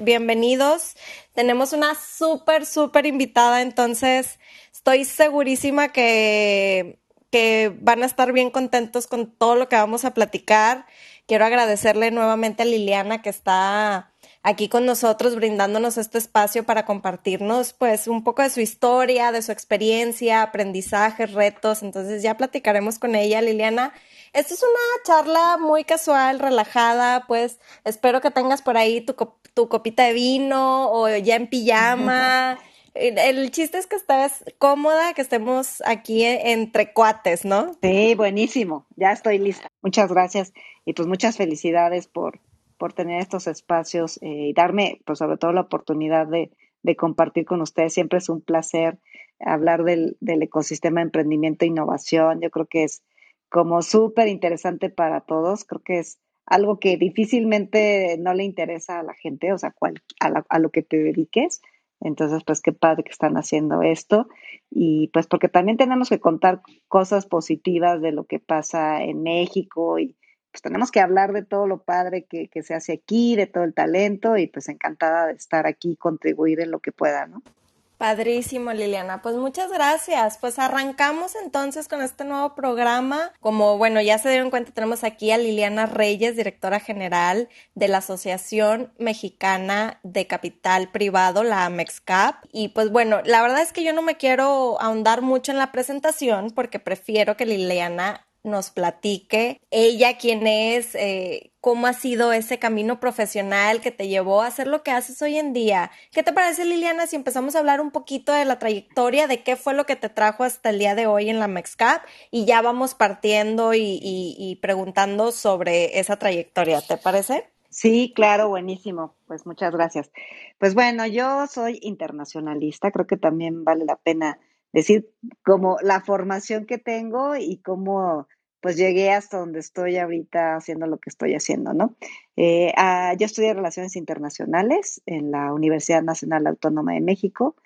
Bienvenidos. Tenemos una súper, súper invitada, entonces estoy segurísima que, que van a estar bien contentos con todo lo que vamos a platicar. Quiero agradecerle nuevamente a Liliana que está aquí con nosotros brindándonos este espacio para compartirnos pues un poco de su historia, de su experiencia, aprendizajes, retos. Entonces ya platicaremos con ella, Liliana. Esto es una charla muy casual, relajada, pues espero que tengas por ahí tu, tu copita de vino o ya en pijama. El, chiste es que estés cómoda, que estemos aquí entre cuates, ¿no? Sí, buenísimo. Ya estoy lista. Muchas gracias y pues muchas felicidades por, por tener estos espacios eh, y darme, pues sobre todo la oportunidad de, de, compartir con ustedes. Siempre es un placer hablar del, del ecosistema de emprendimiento e innovación. Yo creo que es como súper interesante para todos. Creo que es algo que difícilmente no le interesa a la gente, o sea, a, lo que te dediques. Entonces, pues qué padre que están haciendo esto. Y pues porque también tenemos que contar cosas positivas de lo que pasa en México y pues tenemos que hablar de todo lo padre que, que se hace aquí, de todo el talento y pues encantada de estar aquí y contribuir en lo que pueda, ¿no? Padrísimo, Liliana. Pues muchas gracias. Pues arrancamos entonces con este nuevo programa. Como bueno, ya se dieron cuenta, tenemos aquí a Liliana Reyes, directora general de la Asociación Mexicana de Capital Privado, la AMEXCAP. Y pues bueno, la verdad es que yo no me quiero ahondar mucho en la presentación porque prefiero que Liliana nos platique ella quién es, eh, cómo ha sido ese camino profesional que te llevó a hacer lo que haces hoy en día. ¿Qué te parece, Liliana, si empezamos a hablar un poquito de la trayectoria, de qué fue lo que te trajo hasta el día de hoy en la MEXCAP y ya vamos partiendo y, y preguntando sobre esa trayectoria, ¿te parece? Sí, claro, buenísimo. Pues muchas gracias. Pues bueno, yo soy internacionalista, creo que también vale la pena decir como la formación que tengo y cómo pues llegué hasta donde estoy ahorita haciendo lo que estoy haciendo, ¿no? Eh, ah, yo estudié Relaciones Internacionales en la Universidad Nacional Autónoma de México.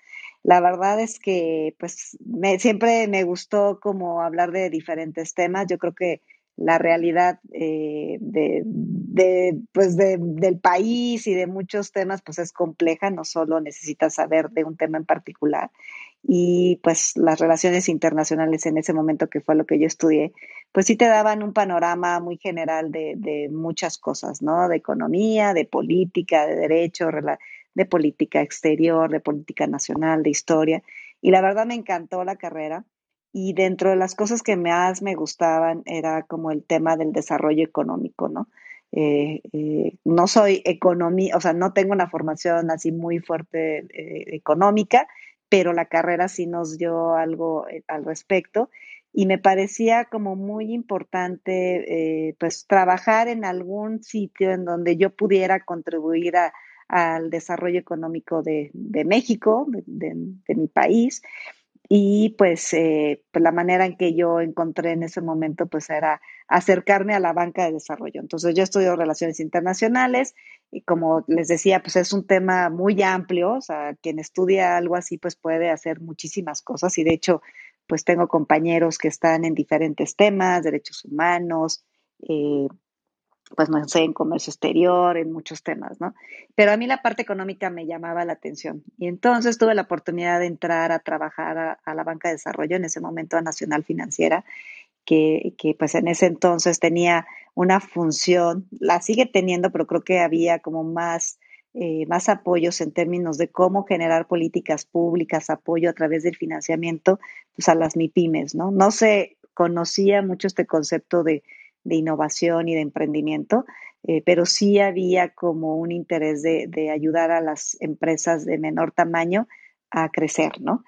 La verdad es que pues siempre me gustó como hablar de diferentes temas. Yo creo que la realidad eh, de, de, pues del país y de muchos temas pues es compleja, no solo necesitas saber de un tema en particular y pues las relaciones internacionales en ese momento que fue lo que yo estudié, pues sí te daban un panorama muy general de, de muchas cosas, ¿no? De economía, de política, de derecho, de política exterior, de política nacional, de historia y la verdad me encantó la carrera y dentro de las cosas que más me gustaban era como el tema del desarrollo económico, ¿no? Eh, eh, no soy economía, o sea, no tengo una formación así muy fuerte eh, económica, pero la carrera sí nos dio algo al respecto y me parecía como muy importante pues trabajar en algún sitio en donde yo pudiera contribuir al desarrollo económico de, México, de, mi país, y pues, eh, pues, la manera en que yo encontré en ese momento pues era acercarme a la banca de desarrollo. Entonces yo estudio relaciones internacionales y como les decía pues es un tema muy amplio, o sea, quien estudia algo así pues puede hacer muchísimas cosas y de hecho pues tengo compañeros que están en diferentes temas, derechos humanos, eh, pues no sé, en comercio exterior, en muchos temas, ¿no? Pero a mí la parte económica me llamaba la atención. Y entonces tuve la oportunidad de entrar a trabajar a, la banca de desarrollo, en ese momento a Nacional Financiera, que, pues en ese entonces tenía una función, la sigue teniendo, pero creo que había como más, eh, más apoyos en términos de cómo generar políticas públicas, apoyo a través del financiamiento, pues a las MIPIMES, ¿no? No se conocía mucho este concepto de de innovación y de emprendimiento. eh, pero sí había como un interés de, de, ayudar a las empresas de menor tamaño a crecer, ¿no?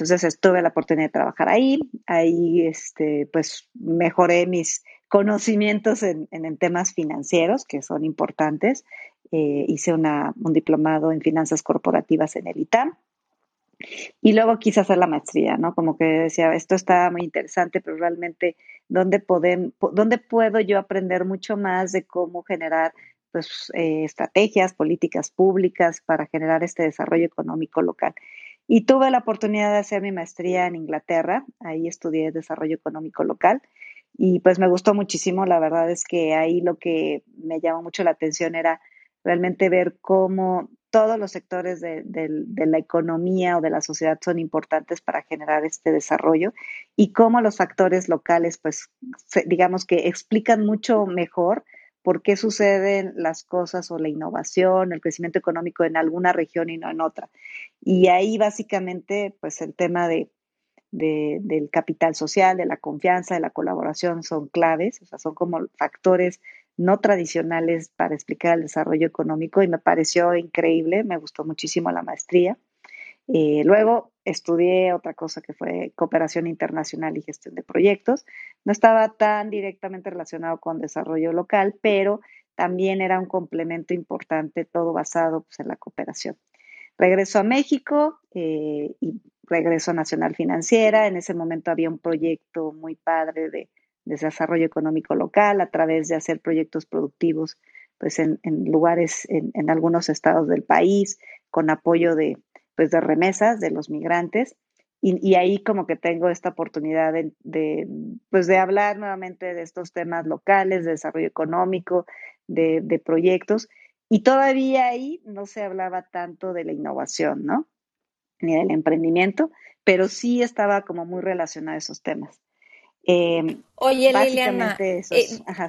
Entonces tuve la oportunidad de trabajar ahí, ahí este, pues mejoré mis conocimientos en, temas financieros, que son importantes. Eh, hice un diplomado en finanzas corporativas en el ITAM. Y luego quise hacer la maestría, ¿no? Como que decía, esto está muy interesante, pero realmente, ¿dónde, pueden, dónde puedo yo aprender mucho más de cómo generar pues, eh, estrategias, políticas públicas para generar este desarrollo económico local? Y tuve la oportunidad de hacer mi maestría en Inglaterra, ahí estudié desarrollo económico local y pues me gustó muchísimo, la verdad es que ahí lo que me llamó mucho la atención era realmente ver cómo todos los sectores de, de, la economía o de la sociedad son importantes para generar este desarrollo y cómo los factores locales, pues, digamos que explican mucho mejor por qué suceden las cosas o la innovación, el crecimiento económico en alguna región y no en otra. Y ahí básicamente, pues el tema de, del capital social, de la confianza, de la colaboración son claves, o sea, son como factores no tradicionales para explicar el desarrollo económico y me pareció increíble, me gustó muchísimo la maestría. Eh, luego estudié otra cosa que fue cooperación internacional y gestión de proyectos. No estaba tan directamente relacionado con desarrollo local, pero también era un complemento importante, todo basado pues, en la cooperación. Regreso a México eh, y regreso a Nacional Financiera. En ese momento había un proyecto muy padre de, desarrollo económico local a través de hacer proyectos productivos pues en, lugares, en, en, algunos estados del país, con apoyo de, pues, de remesas de los migrantes. Y, ahí como que tengo esta oportunidad de, pues de hablar nuevamente de estos temas locales, de desarrollo económico, de, de, proyectos. Y todavía ahí no se hablaba tanto de la innovación, ¿no? Ni del emprendimiento, pero sí estaba como muy relacionado a esos temas. Em, Oye, Liliana, eh,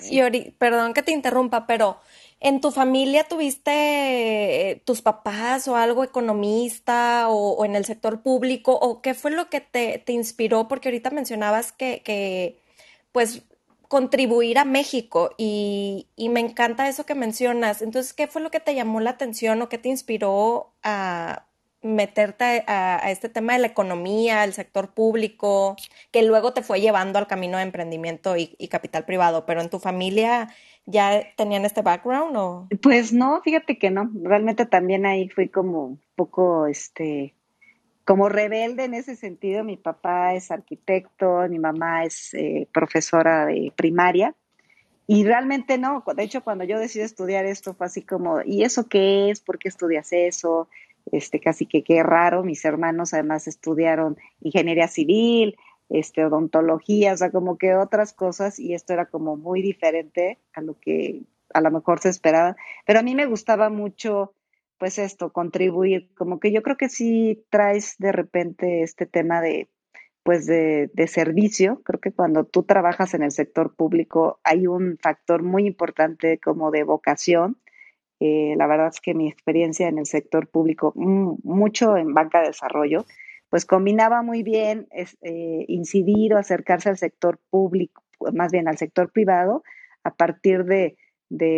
y perdón que te interrumpa, pero ¿en tu familia tuviste eh, tus papás o algo economista o, en el sector público? ¿O qué fue lo que te, inspiró? Porque ahorita mencionabas que, que, pues, contribuir a México y, y me encanta eso que mencionas. Entonces, ¿qué fue lo que te llamó la atención o qué te inspiró a meterte a, este tema de la economía, el sector público, que luego te fue llevando al camino de emprendimiento y, capital privado, pero en tu familia ya tenían este background o? Pues no, fíjate que no, realmente también ahí fui como un poco, este, como rebelde en ese sentido. Mi papá es arquitecto, mi mamá es eh, profesora de primaria. Y realmente no, de hecho cuando yo decidí estudiar esto fue así como, ¿y eso qué es? ¿Por qué estudias eso? este, casi que qué raro, mis hermanos además estudiaron ingeniería civil, este, odontología, o sea, como que otras cosas, y esto era como muy diferente a lo que a lo mejor se esperaba, pero a mí me gustaba mucho, pues esto, contribuir, como que yo creo que sí traes de repente este tema de, pues de, de servicio, creo que cuando tú trabajas en el sector público hay un factor muy importante como de vocación, eh, la verdad es que mi experiencia en el sector público, mm, mucho en banca de desarrollo, pues combinaba muy bien eh, incidir o acercarse al sector público, más bien al sector privado, a partir de,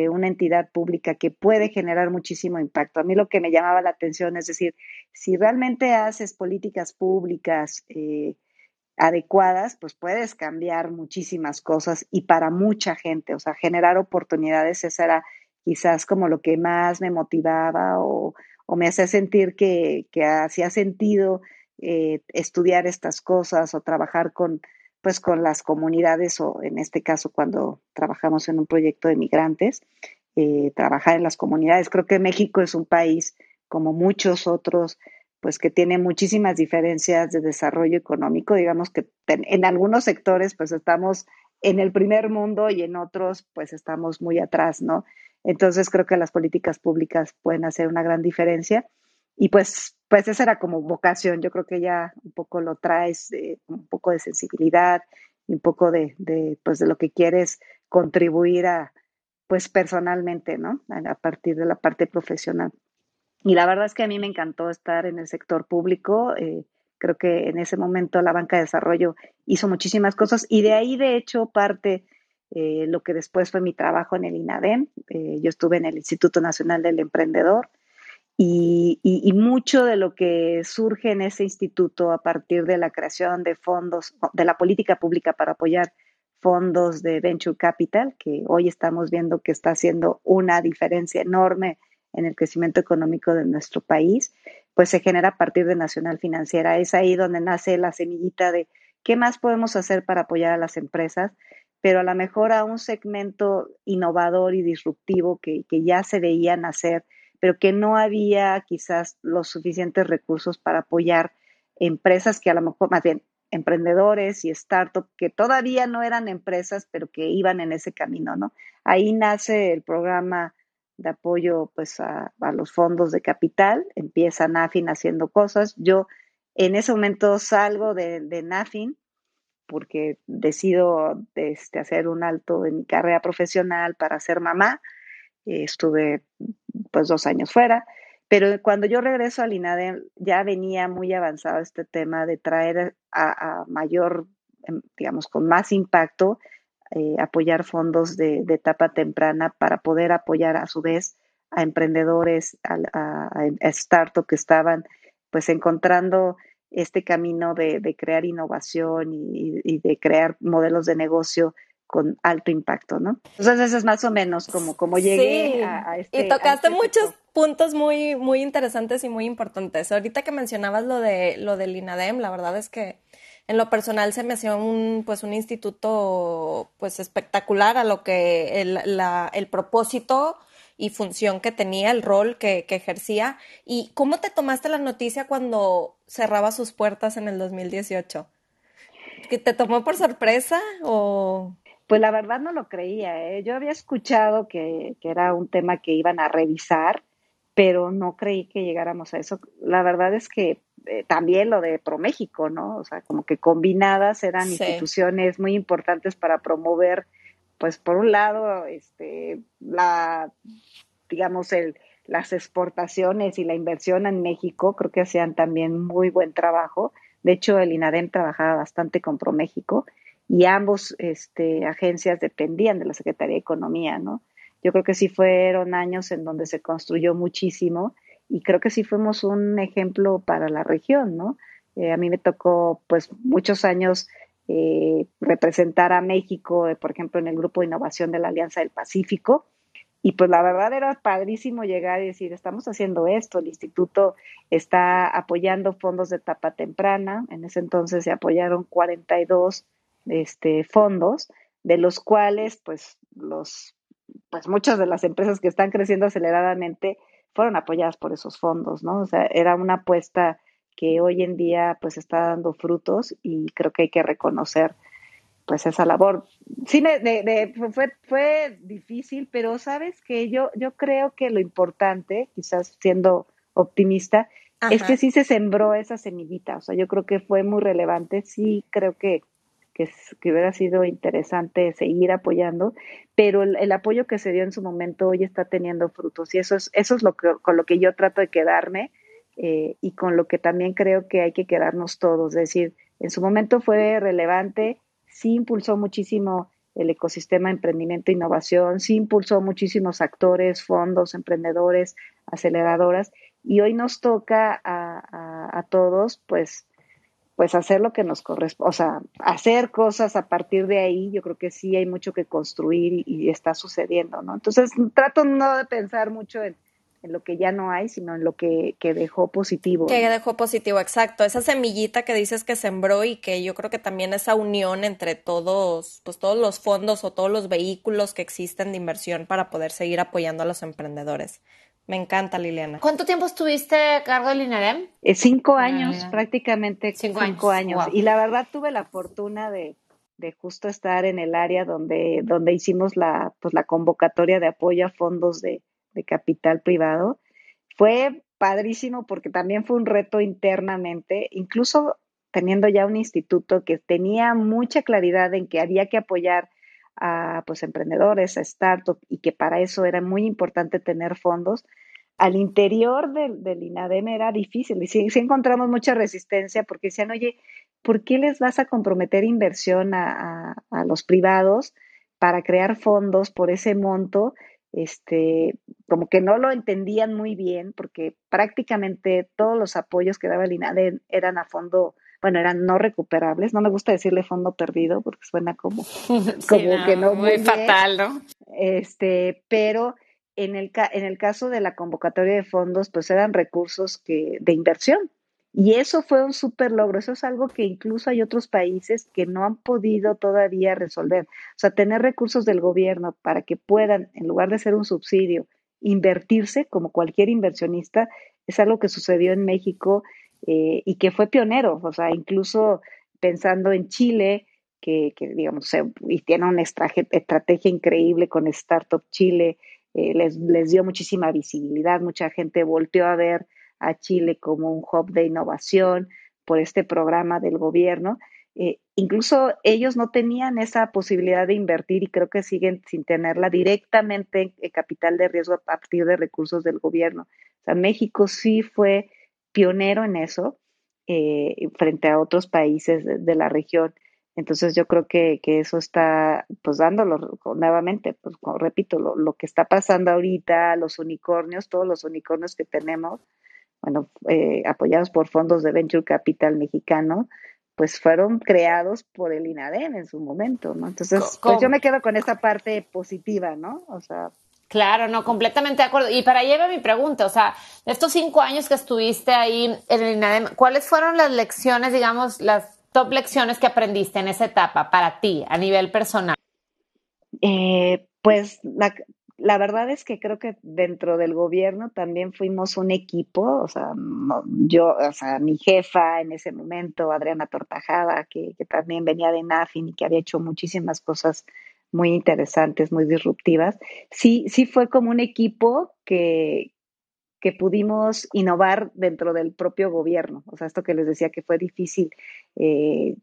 una entidad pública que puede generar muchísimo impacto. A mí lo que me llamaba la atención es decir, si realmente haces políticas públicas eh, adecuadas, pues puedes cambiar muchísimas cosas y para mucha gente, o sea, generar oportunidades, esa era quizás como lo que más me motivaba o, me hacía sentir que, hacía sentido eh, estudiar estas cosas o trabajar con, pues, con las comunidades o en este caso cuando trabajamos en un proyecto de migrantes, eh, trabajar en las comunidades. Creo que México es un país como muchos otros pues que tiene muchísimas diferencias de desarrollo económico, digamos que en algunos sectores pues estamos en el primer mundo y en otros pues estamos muy atrás, ¿no? Entonces creo que las políticas públicas pueden hacer una gran diferencia y pues, pues esa era como vocación, yo creo que ya un poco lo traes, un poco de sensibilidad y un poco de, de, pues de lo que quieres contribuir a, pues personalmente, ¿no? A, partir de la parte profesional. Y la verdad es que a mí me encantó estar en el sector público. Eh, creo que en ese momento la banca de desarrollo hizo muchísimas cosas y de ahí, de hecho, parte eh, lo que después fue mi trabajo en el INADEM. Eh, yo estuve en el Instituto Nacional del Emprendedor y, y, mucho de lo que surge en ese instituto a partir de la creación de fondos, de la política pública para apoyar fondos de venture capital, que hoy estamos viendo que está haciendo una diferencia enorme en el crecimiento económico de nuestro país, pues se genera a partir de Nacional Financiera. Es ahí donde nace la semillita de qué más podemos hacer para apoyar a las empresas, pero a lo mejor a un segmento innovador y disruptivo que, que ya se veía nacer, pero que no había quizás los suficientes recursos para apoyar empresas que a lo mejor, más bien, emprendedores y startups que todavía no eran empresas, pero que iban en ese camino, ¿no? Ahí nace el programa de apoyo pues a, los fondos de capital, empieza NAFIN haciendo cosas. Yo en ese momento salgo de, NAFIN porque decido este, hacer un alto en mi carrera profesional para ser mamá. estuve pues dos años fuera, pero cuando yo regreso al INADEM ya venía muy avanzado este tema de traer a, mayor, em, digamos, con más impacto eh, apoyar fondos de, etapa temprana para poder apoyar a su vez a emprendedores, a, a, startups que estaban pues encontrando este camino de, crear innovación y, de crear modelos de negocio con alto impacto, ¿no? Entonces eso es más o menos como, como llegué a, este... Y tocaste este muchos puntos muy, muy interesantes y muy importantes. Ahorita que mencionabas lo de lo del INADEM, la verdad es que en lo personal se me hacía un, pues, un instituto pues espectacular a lo que el, la, el propósito y función que tenía, el rol que, que, ejercía. ¿Y cómo te tomaste la noticia cuando cerraba sus puertas en el 2018? ¿Que te tomó por sorpresa o...? Pues la verdad no lo creía. ¿eh? Yo había escuchado que, que era un tema que iban a revisar, pero no creí que llegáramos a eso. La verdad es que eh, también lo de ProMéxico, ¿no? O sea, como que combinadas eran instituciones muy importantes para promover, pues por un lado, este, la, digamos, el, las exportaciones y la inversión en México, creo que hacían también muy buen trabajo. De hecho, el INADEM trabajaba bastante con ProMéxico y ambos este, agencias dependían de la Secretaría de Economía, ¿no? Yo creo que sí fueron años en donde se construyó muchísimo y creo que sí fuimos un ejemplo para la región, ¿no? Eh, a mí me tocó, pues, muchos años eh, representar a México, eh, por ejemplo, en el grupo de innovación de la Alianza del Pacífico. Y pues la verdad era padrísimo llegar y decir, estamos haciendo esto, el instituto está apoyando fondos de etapa temprana, en ese entonces se apoyaron 42 este, fondos, de los cuales pues los pues muchas de las empresas que están creciendo aceleradamente fueron apoyadas por esos fondos, ¿no? O sea, era una apuesta que hoy en día pues está dando frutos y creo que hay que reconocer pues esa labor. Sí, me, fue, fue difícil, pero sabes que yo, yo creo que lo importante, quizás siendo optimista, es que sí se sembró esa semillita. O sea, yo creo que fue muy relevante. Sí, creo que que, hubiera sido interesante seguir apoyando, pero el, apoyo que se dio en su momento hoy está teniendo frutos y eso es, eso es lo que, con lo que yo trato de quedarme eh, y con lo que también creo que hay que quedarnos todos. Es decir, en su momento fue relevante, sí impulsó muchísimo el ecosistema de emprendimiento e innovación, sí impulsó muchísimos actores, fondos, emprendedores, aceleradoras, y hoy nos toca a, a todos, pues, pues hacer lo que nos corresponde, o sea, hacer cosas a partir de ahí, yo creo que sí hay mucho que construir y, está sucediendo, ¿no? Entonces, trato no de pensar mucho en, lo que ya no hay, sino en lo que, que dejó positivo. Que dejó positivo, exacto. Esa semillita que dices que sembró y que yo creo que también esa unión entre todos, pues todos los fondos o todos los vehículos que existen de inversión para poder seguir apoyando a los emprendedores. Me encanta, Liliana. ¿Cuánto tiempo estuviste a cargo del INADEM? Eh, cinco ah, años, prácticamente cinco, años. Y la verdad tuve la fortuna de, de, justo estar en el área donde, donde hicimos la, pues, la convocatoria de apoyo a fondos de, de capital privado. Fue padrísimo porque también fue un reto internamente, incluso teniendo ya un instituto que tenía mucha claridad en que había que apoyar a pues emprendedores, a startups y que para eso era muy importante tener fondos. Al interior del, INADEM era difícil y sí, encontramos mucha resistencia porque decían, oye, ¿por qué les vas a comprometer inversión a, a, los privados para crear fondos por ese monto, este, como que no lo entendían muy bien, porque prácticamente todos los apoyos que daba el INADE eran a fondo, bueno, eran no recuperables. No me gusta decirle fondo perdido porque suena como, como que no muy, fatal, ¿no? Este, pero en el, en el caso de la convocatoria de fondos, pues eran recursos que, de inversión. Y eso fue un súper logro. Eso es algo que incluso hay otros países que no han podido todavía resolver. O sea, tener recursos del gobierno para que puedan, en lugar de ser un subsidio, invertirse como cualquier inversionista, es algo que sucedió en México eh, y que fue pionero. O sea, incluso pensando en Chile, que, digamos, y tiene una estrategia increíble con Startup Chile, eh, les, les dio muchísima visibilidad, mucha gente volteó a ver a Chile como un hub de innovación por este programa del gobierno. Eh, incluso ellos no tenían esa posibilidad de invertir y creo que siguen sin tenerla directamente en capital de riesgo a partir de recursos del gobierno. O sea, México sí fue pionero en eso eh, frente a otros países de, la región. Entonces yo creo que, eso está pues dándolo nuevamente, pues repito, lo, lo, que está pasando ahorita, los unicornios, todos los unicornios que tenemos, bueno, eh, apoyados por fondos de Venture Capital mexicano, pues fueron creados por el INADEM en su momento, ¿no? Entonces, pues yo me quedo con esa parte positiva, ¿no? O sea... Claro, no, completamente de acuerdo. Y para allá mi pregunta, o sea, estos cinco años que estuviste ahí en el INADEM, ¿cuáles fueron las lecciones, digamos, las top lecciones que aprendiste en esa etapa para ti a nivel personal? Eh, pues la, la verdad es que creo que dentro del gobierno también fuimos un equipo, o sea, yo, o sea, mi jefa en ese momento, Adriana Tortajada, que, también venía de NAFIN y que había hecho muchísimas cosas muy interesantes, muy disruptivas, sí, sí fue como un equipo que, que pudimos innovar dentro del propio gobierno. O sea, esto que les decía que fue difícil eh,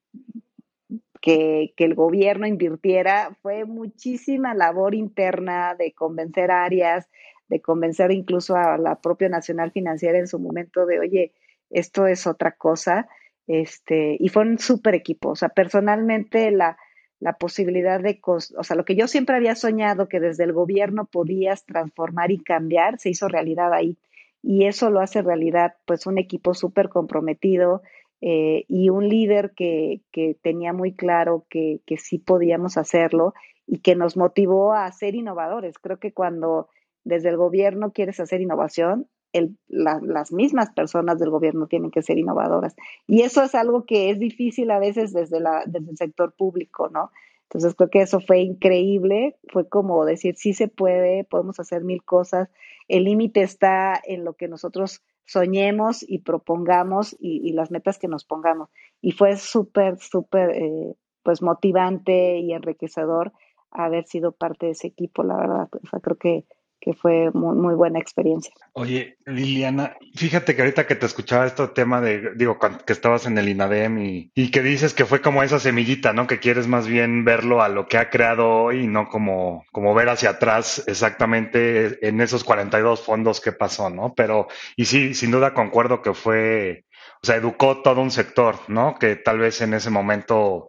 que, el gobierno invirtiera, fue muchísima labor interna de convencer áreas, de convencer incluso a la propia Nacional Financiera en su momento de, oye, esto es otra cosa. Este, y fue un súper equipo. O sea, personalmente la, la posibilidad de, o sea, lo que yo siempre había soñado que desde el gobierno podías transformar y cambiar, se hizo realidad ahí. Y eso lo hace realidad, pues, un equipo súper comprometido, eh, y un líder que, que tenía muy claro que, que, sí podíamos hacerlo y que nos motivó a ser innovadores. Creo que cuando desde el gobierno quieres hacer innovación, el, las mismas personas del gobierno tienen que ser innovadoras. Y eso es algo que es difícil a veces desde, la, desde el sector público, ¿no? Entonces creo que eso fue increíble, fue como decir, sí se puede, podemos hacer mil cosas, el límite está en lo que nosotros soñemos y propongamos y, las metas que nos pongamos. Y fue súper, súper, eh, pues motivante y enriquecedor haber sido parte de ese equipo, la verdad. O sea, creo que que fue muy, muy, buena experiencia. Oye, Liliana, fíjate que ahorita que te escuchaba este tema de, digo, que estabas en el INADEM y, y, que dices que fue como esa semillita, ¿no? Que quieres más bien verlo a lo que ha creado hoy no como, como ver hacia atrás exactamente en esos 42 fondos que pasó, ¿no? Pero, y sí, sin duda concuerdo que fue, o sea, educó todo un sector, ¿no? Que tal vez en ese momento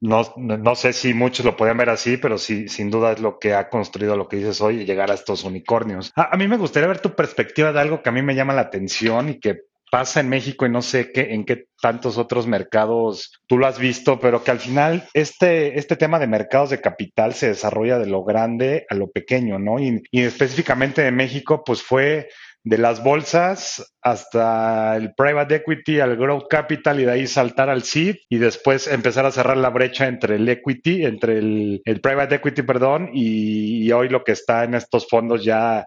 no, no sé si muchos lo podían ver así, pero sí, sin duda es lo que ha construido lo que dices hoy, llegar a estos unicornios. A, mí me gustaría ver tu perspectiva de algo que a mí me llama la atención y que pasa en México y no sé qué, en qué tantos otros mercados tú lo has visto, pero que al final este, este tema de mercados de capital se desarrolla de lo grande a lo pequeño, ¿no? Y, y específicamente de México, pues fue de las bolsas hasta el private equity, al growth capital y de ahí saltar al seed y después empezar a cerrar la brecha entre el equity, entre el, private equity, perdón, y, hoy lo que está en estos fondos ya,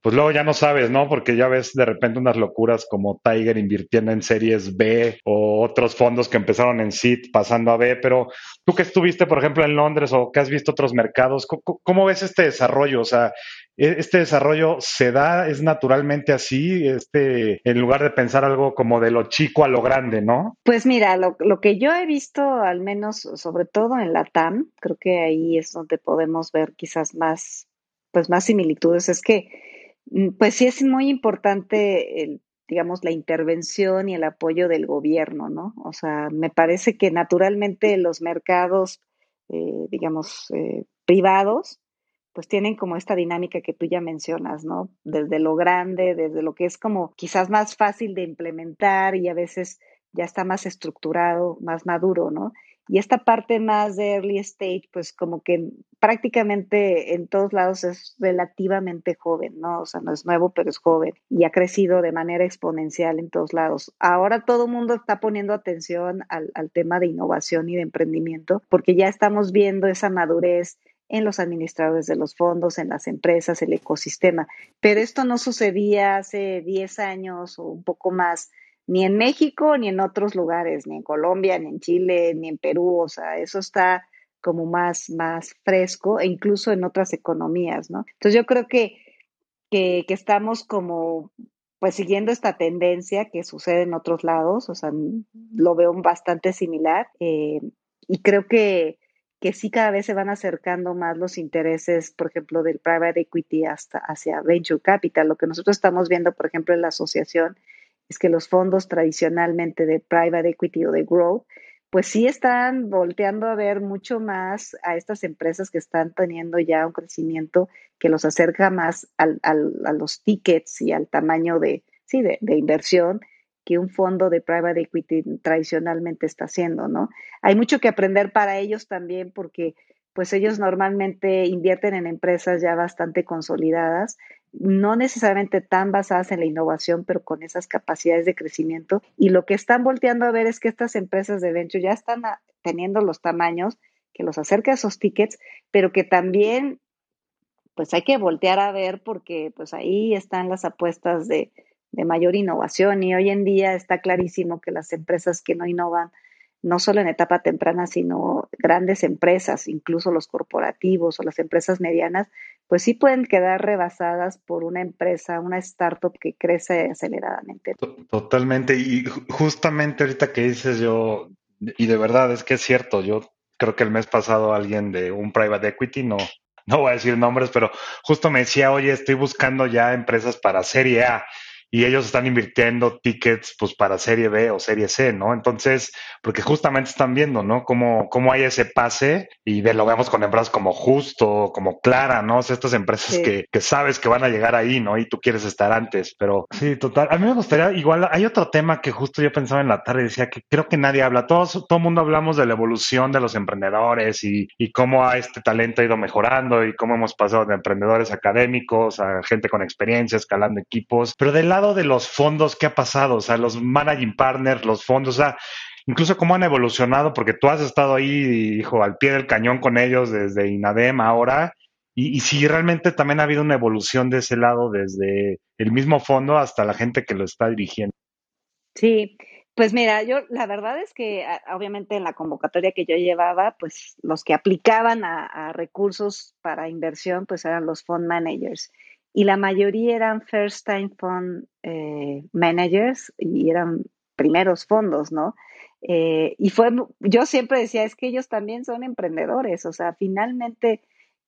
pues luego ya no sabes, ¿no? Porque ya ves de repente unas locuras como Tiger invirtiendo en series B o otros fondos que empezaron en seed pasando a B, pero tú que estuviste, por ejemplo, en Londres o que has visto otros mercados, cómo ves este desarrollo? O sea, este desarrollo se da, es naturalmente así, este, en lugar de pensar algo como de lo chico a lo grande, ¿no? Pues mira, lo, lo que yo he visto, al menos sobre todo en la TAM, creo que ahí es donde podemos ver quizás más, pues más similitudes, es que, mm, pues sí es muy importante el digamos, la intervención y el apoyo del gobierno, ¿no? O sea, me parece que naturalmente los mercados eh, digamos, eh, privados, pues tienen como esta dinámica que tú ya mencionas, ¿no? Desde lo grande, desde lo que es como quizás más fácil de implementar y a veces ya está más estructurado, más maduro, ¿no? Y esta parte más de early stage, pues como que prácticamente en todos lados es relativamente joven, ¿no? O sea, no es nuevo, pero es joven y ha crecido de manera exponencial en todos lados. Ahora todo el mundo está poniendo atención al, al tema de innovación y de emprendimiento porque ya estamos viendo esa madurez en los administradores de los fondos, en las empresas, el ecosistema. Pero esto no sucedía hace 10 años o un poco más ni en México ni en otros lugares, ni en Colombia, ni en Chile, ni en Perú, o sea, eso está como más, más fresco e incluso en otras economías, ¿no? Entonces yo creo que, que, estamos como pues siguiendo esta tendencia que sucede en otros lados, o sea, lo veo bastante similar eh, y creo que, que sí cada vez se van acercando más los intereses, por ejemplo, del private equity hasta hacia venture capital. Lo que nosotros estamos viendo, por ejemplo, en la asociación es que los fondos tradicionalmente de private equity o de growth, pues sí están volteando a ver mucho más a estas empresas que están teniendo ya un crecimiento que los acerca más al, al, a los tickets y al tamaño de, sí, de, de, inversión que un fondo de private equity tradicionalmente está haciendo, ¿no? Hay mucho que aprender para ellos también porque pues ellos normalmente invierten en empresas ya bastante consolidadas no necesariamente tan basadas en la innovación, pero con esas capacidades de crecimiento. Y lo que están volteando a ver es que estas empresas de venture ya están teniendo los tamaños que los acerca a esos tickets, pero que también pues hay que voltear a ver porque pues ahí están las apuestas de, de mayor innovación y hoy en día está clarísimo que las empresas que no innovan no solo en etapa temprana, sino grandes empresas, incluso los corporativos o las empresas medianas, pues sí pueden quedar rebasadas por una empresa, una startup que crece aceleradamente. Totalmente. Y justamente ahorita que dices yo, y de verdad es que es cierto, yo creo que el mes pasado alguien de un private equity, no, no voy a decir nombres, pero justo me decía, oye, estoy buscando ya empresas para serie A y ellos están invirtiendo tickets pues para serie B o serie C, ¿no? Entonces, porque justamente están viendo, ¿no? Cómo, cómo hay ese pase y lo vemos con empresas como Justo, como Clara, ¿no? O sea, estas empresas que, que, sabes que van a llegar ahí, ¿no? Y tú quieres estar antes, pero sí, total. A mí me gustaría, igual, hay otro tema que justo yo pensaba en la tarde y decía que creo que nadie habla, todos, todo el mundo hablamos de la evolución de los emprendedores y, y cómo a este talento ha ido mejorando y cómo hemos pasado de emprendedores académicos a gente con experiencia, escalando equipos, pero del de los fondos, ¿qué ha pasado? O sea, los managing partners, los fondos, o sea, incluso cómo han evolucionado, porque tú has estado ahí, hijo, al pie del cañón con ellos desde INADEM ahora, y, si realmente también ha habido una evolución de ese lado, desde el mismo fondo hasta la gente que lo está dirigiendo. Sí, pues mira, yo la verdad es que obviamente en la convocatoria que yo llevaba, pues los que aplicaban a recursos para inversión, pues eran los fund managers y la mayoría eran first time fund eh, managers y eran primeros fondos, ¿no? Eh, y fue, yo siempre decía, es que ellos también son emprendedores, o sea, finalmente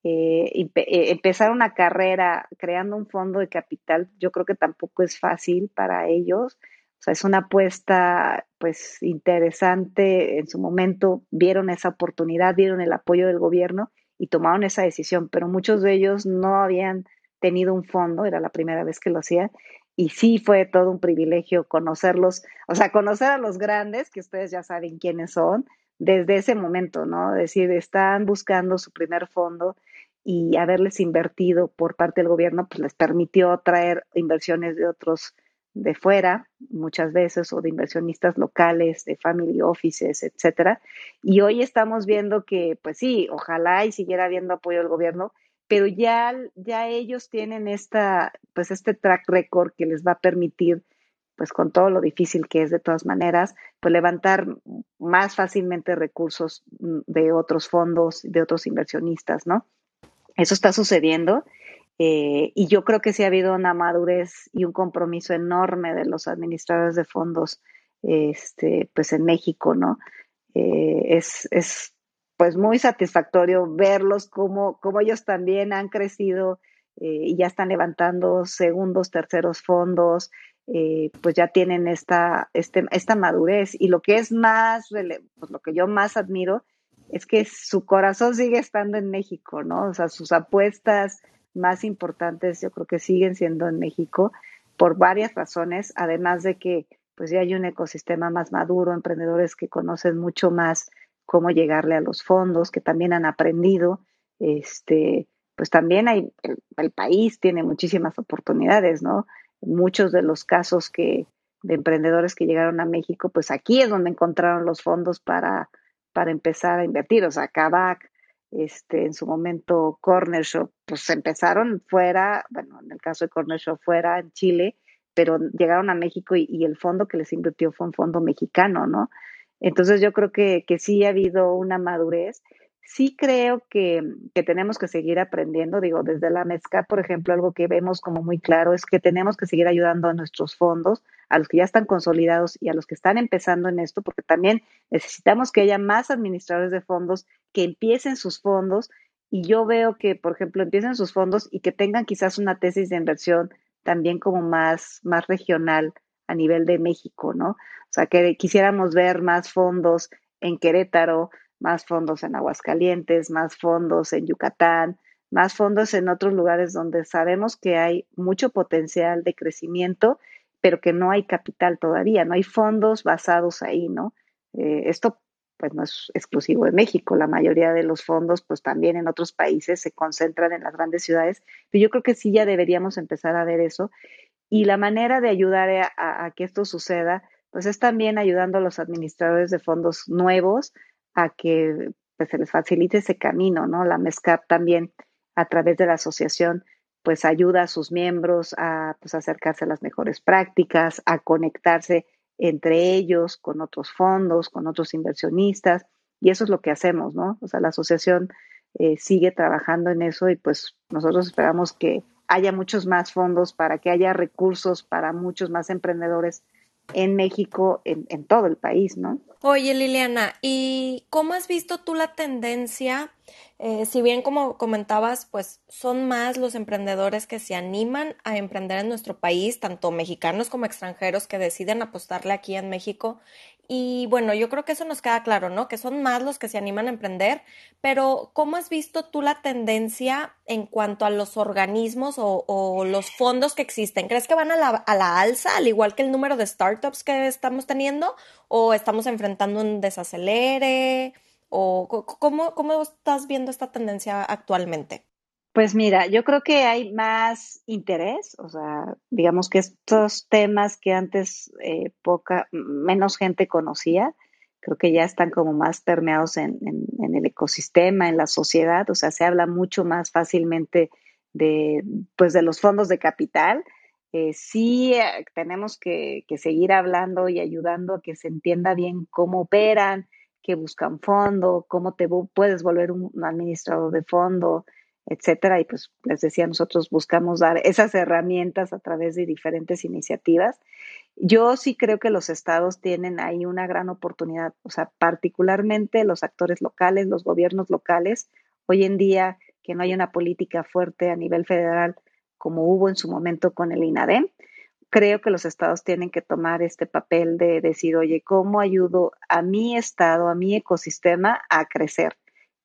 eh, empezar una carrera creando un fondo de capital, yo creo que tampoco es fácil para ellos. O sea, es una apuesta pues interesante. En su momento vieron esa oportunidad, vieron el apoyo del gobierno y tomaron esa decisión, pero muchos de ellos no habían tenido un fondo, era la primera vez que lo hacía, y sí fue todo un privilegio conocerlos, o sea, conocer a los grandes, que ustedes ya saben quiénes son, desde ese momento, ¿no? Es decir, están buscando su primer fondo y haberles invertido por parte del gobierno, pues les permitió traer inversiones de otros de fuera, muchas veces, o de inversionistas locales, de family offices, etcétera. Y hoy estamos viendo que, pues sí, ojalá y siguiera habiendo apoyo del gobierno, pero ya, ya ellos tienen esta, pues este track record que les va a permitir, pues con todo lo difícil que es de todas maneras, pues levantar más fácilmente recursos mm, de otros fondos, de otros inversionistas, ¿no? Eso está sucediendo eh, y yo creo que sí ha habido una madurez y un compromiso enorme de los administradores de fondos, este, pues en México, ¿no? Eh, es, es pues muy satisfactorio verlos como, como ellos también han crecido eh, y ya están levantando segundos, terceros fondos, eh, pues ya tienen esta, este, esta madurez. Y lo que es más, pues lo que yo más admiro es que su corazón sigue estando en México, ¿no? O sea, sus apuestas más importantes yo creo que siguen siendo en México por varias razones, además de que pues ya hay un ecosistema más maduro, emprendedores que conocen mucho más cómo llegarle a los fondos, que también han aprendido, este, pues también hay, el, país tiene muchísimas oportunidades, ¿no? Muchos de los casos que, de emprendedores que llegaron a México, pues aquí es donde encontraron los fondos para, para empezar a invertir, o sea, Kavak, este, en su momento Corner Shop, pues empezaron fuera, bueno, en el caso de Corner Shop fuera en Chile, pero llegaron a México y, el fondo que les invirtió fue un fondo mexicano, ¿no? Entonces yo creo que, que sí ha habido una madurez. Sí creo que, que, tenemos que seguir aprendiendo, digo, desde la MESCA, por ejemplo, algo que vemos como muy claro es que tenemos que seguir ayudando a nuestros fondos, a los que ya están consolidados y a los que están empezando en esto, porque también necesitamos que haya más administradores de fondos que empiecen sus fondos y yo veo que, por ejemplo, empiecen sus fondos y que tengan quizás una tesis de inversión también como más, más regional a nivel de México, ¿no? O sea, que quisiéramos ver más fondos en Querétaro, más fondos en Aguascalientes, más fondos en Yucatán, más fondos en otros lugares donde sabemos que hay mucho potencial de crecimiento, pero que no hay capital todavía, no hay fondos basados ahí, ¿no? Eh, esto pues no es exclusivo de México, la mayoría de los fondos pues también en otros países se concentran en las grandes ciudades, pero yo creo que sí ya deberíamos empezar a ver eso y la manera de ayudar a, que esto suceda pues es también ayudando a los administradores de fondos nuevos a que pues, se les facilite ese camino, ¿no? La MESCAP también a través de la asociación pues ayuda a sus miembros a pues, acercarse a las mejores prácticas, a conectarse entre ellos, con otros fondos, con otros inversionistas, y eso es lo que hacemos, ¿no? O sea, la asociación eh, sigue trabajando en eso y pues nosotros esperamos que haya muchos más fondos para que haya recursos para muchos más emprendedores en México, en, en todo el país, ¿no? Oye, Liliana, ¿y cómo has visto tú la tendencia? Eh, si bien como comentabas, pues son más los emprendedores que se animan a emprender en nuestro país, tanto mexicanos como extranjeros que deciden apostarle aquí en México. Y bueno, yo creo que eso nos queda claro, ¿no? Que son más los que se animan a emprender, pero ¿cómo has visto tú la tendencia en cuanto a los organismos o, los fondos que existen? ¿Crees que van a la, a la, alza, al igual que el número de startups que estamos teniendo? ¿O estamos enfrentando un desacelere? ¿O cómo, cómo estás viendo esta tendencia actualmente? Pues mira, yo creo que hay más interés, o sea, digamos que estos temas que antes eh, poca, menos gente conocía, creo que ya están como más permeados en, el ecosistema, en la sociedad, o sea, se habla mucho más fácilmente de, pues, de los fondos de capital. Eh, sí eh, tenemos que, seguir hablando y ayudando a que se entienda bien cómo operan, que buscan fondo, cómo te puedes volver un administrador de fondo, etcétera. Y pues les decía, nosotros buscamos dar esas herramientas a través de diferentes iniciativas. Yo sí creo que los estados tienen ahí una gran oportunidad, o sea, particularmente los actores locales, los gobiernos locales. Hoy en día, que no hay una política fuerte a nivel federal como hubo en su momento con el INADEM, creo que los estados tienen que tomar este papel de decir, oye, ¿cómo ayudo a mi estado, a mi ecosistema a crecer?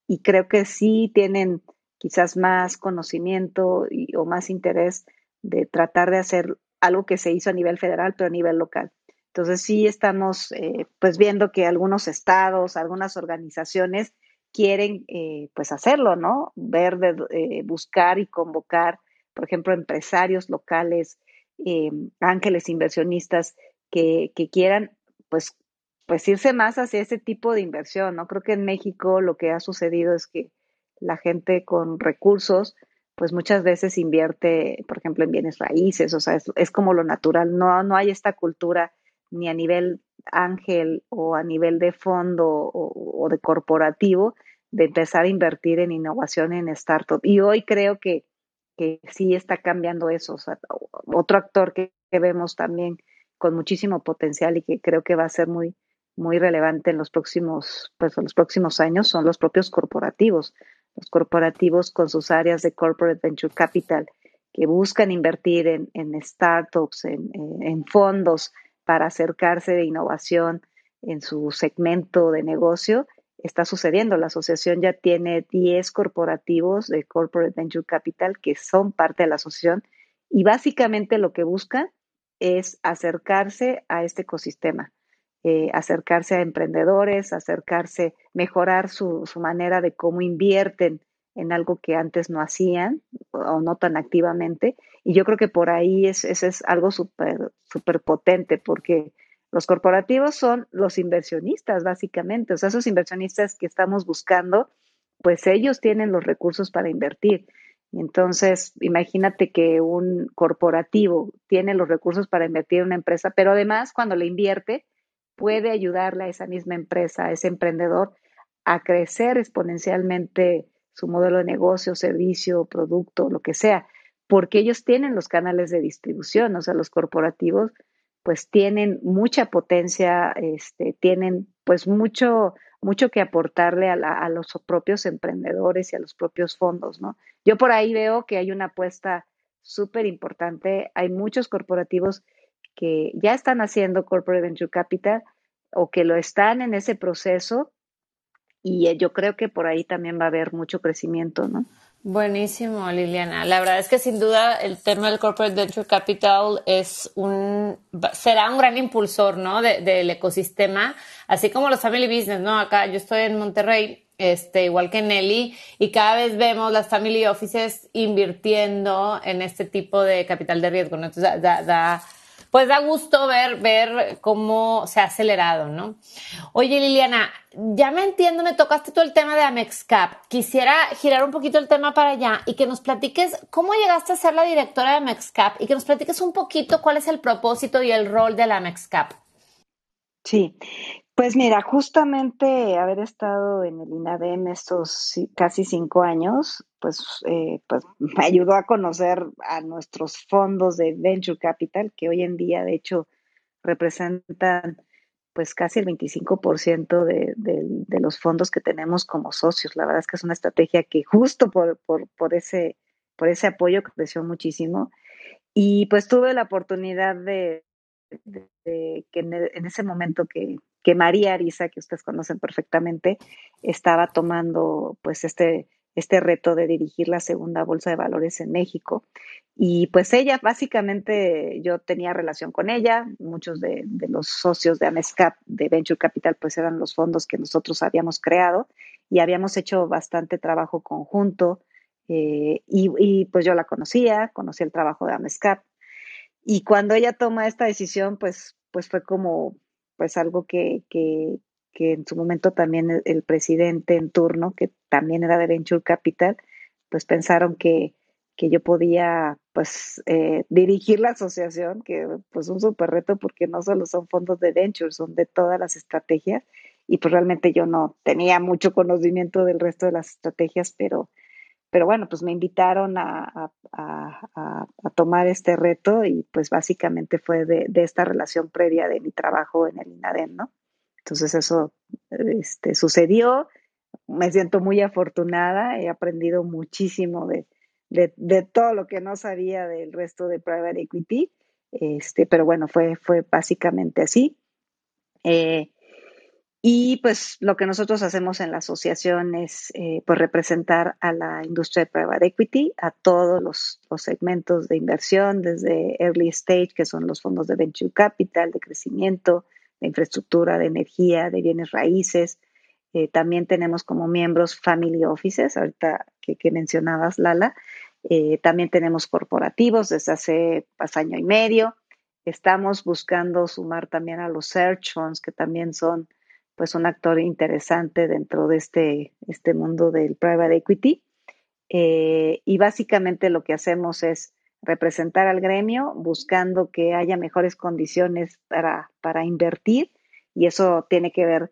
Y creo que sí tienen quizás más conocimiento o más interés de tratar de hacer algo que se hizo a nivel federal, pero a nivel local. Entonces sí estamos eh, pues viendo que algunos estados, algunas organizaciones quieren eh, pues hacerlo, ¿no? Ver, de, eh, buscar y convocar, por ejemplo, empresarios locales, ángeles inversionistas que, que quieran pues pues irse más hacia ese tipo de inversión, ¿no? Creo que en México lo que ha sucedido es que la gente con recursos, pues muchas veces invierte, por ejemplo, en bienes raíces, o sea, es, como lo natural, no, no hay esta cultura ni a nivel ángel o a nivel de fondo o, de corporativo de empezar a invertir en innovación en startup. Y hoy creo que, que sí está cambiando eso. O sea, otro actor que, vemos también con muchísimo potencial y que creo que va a ser muy, muy relevante en los próximos, pues, en los próximos años son los propios corporativos los corporativos con sus áreas de corporate venture capital que buscan invertir en, startups, en, fondos para acercarse de innovación en su segmento de negocio está sucediendo. La asociación ya tiene 10 corporativos de Corporate Venture Capital que son parte de la asociación y básicamente lo que buscan es acercarse a este ecosistema, eh, acercarse a emprendedores, acercarse, mejorar su, su, manera de cómo invierten en algo que antes no hacían o no tan activamente. Y yo creo que por ahí es, es, es algo súper super potente porque los corporativos son los inversionistas, básicamente. O sea, esos inversionistas que estamos buscando, pues ellos tienen los recursos para invertir. Entonces, imagínate que un corporativo tiene los recursos para invertir en una empresa, pero además cuando le invierte, puede ayudarle a esa misma empresa, a ese emprendedor, a crecer exponencialmente su modelo de negocio, servicio, producto, lo que sea, porque ellos tienen los canales de distribución, o sea, los corporativos pues tienen mucha potencia, este, tienen pues mucho, mucho que aportarle a, a, los propios emprendedores y a los propios fondos, ¿no? Yo por ahí veo que hay una apuesta súper importante, hay muchos corporativos que ya están haciendo corporate venture capital o que lo están en ese proceso y eh, yo creo que por ahí también va a haber mucho crecimiento, ¿no? Buenísimo, Liliana. La verdad es que sin duda el tema del corporate venture capital es un será un gran impulsor, ¿no? De, del ecosistema, así como los family business, ¿no? Acá yo estoy en Monterrey, este igual que Nelly, y cada vez vemos las family offices invirtiendo en este tipo de capital de riesgo, ¿no? Entonces da, da pues da gusto ver, ver cómo se ha acelerado, ¿no? Oye, Liliana, ya me entiendo, me tocaste todo el tema de AmexCap. Quisiera girar un poquito el tema para allá y que nos platiques cómo llegaste a ser la directora de AmexCap y que nos platiques un poquito cuál es el propósito y el rol de la AmexCap. Sí, pues mira, justamente haber estado en el INADEM estos casi cinco años, pues, eh, pues me ayudó a conocer a nuestros fondos de Venture Capital, que hoy en día, de hecho, representan pues casi el 25% de, de, de los fondos que tenemos como socios. La verdad es que es una estrategia que justo por, ese, por ese apoyo creció muchísimo. Y pues tuve la oportunidad de, que en, ese momento que, que María Arisa, que ustedes conocen perfectamente, estaba tomando pues este, este reto de dirigir la segunda bolsa de valores en México. Y pues ella, básicamente, yo tenía relación con ella, muchos de, los socios de Amescap, de Venture Capital, pues eran los fondos que nosotros habíamos creado y habíamos hecho bastante trabajo conjunto. Eh, y, pues yo la conocía, conocí el trabajo de Amescap. Y cuando ella toma esta decisión, pues, pues fue como pues algo que, que, que en su momento también el, presidente en turno, que también era de Venture Capital, pues pensaron que, que yo podía pues eh, dirigir la asociación, que pues un súper reto porque no solo son fondos de venture, son de todas las estrategias y pues realmente yo no tenía mucho conocimiento del resto de las estrategias, pero, pero bueno, pues me invitaron a, a, a, tomar este reto y pues básicamente fue de, de, esta relación previa de mi trabajo en el INADEM, ¿no? Entonces eso este, sucedió, me siento muy afortunada, he aprendido muchísimo de, de, de, todo lo que no sabía del resto de private equity, este, pero bueno, fue, fue básicamente así. Eh, y pues lo que nosotros hacemos en la asociación es eh, pues representar a la industria de private equity, a todos los, segmentos de inversión, desde early stage, que son los fondos de venture capital, de crecimiento, de infraestructura, de energía, de bienes raíces. Eh, también tenemos como miembros family offices, ahorita que, que mencionabas, Lala, eh, también tenemos corporativos desde hace pues, año y medio. Estamos buscando sumar también a los search funds, que también son pues un actor interesante dentro de este, este mundo del private equity. Eh, y básicamente lo que hacemos es representar al gremio buscando que haya mejores condiciones para, para invertir y eso tiene que ver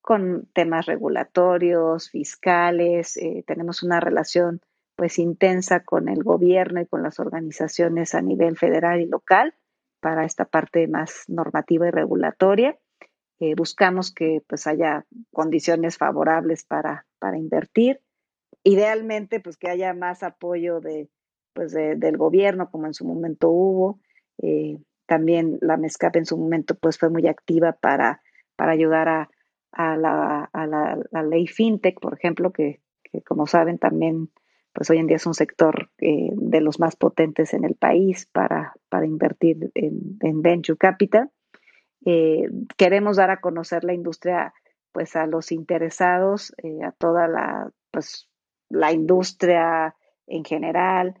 con temas regulatorios, fiscales, eh, tenemos una relación pues intensa con el gobierno y con las organizaciones a nivel federal y local para esta parte más normativa y regulatoria. Eh, buscamos que pues haya condiciones favorables para, para invertir. Idealmente, pues que haya más apoyo de, pues de, del gobierno, como en su momento hubo. Eh, también la MESCAP en su momento pues fue muy activa para, para ayudar a, la, ley FinTech, por ejemplo, que, como saben también, pues hoy en día es un sector eh, de los más potentes en el país para, para invertir en, venture capital. Eh, queremos dar a conocer la industria pues a los interesados, eh, a toda la, pues, la industria en general,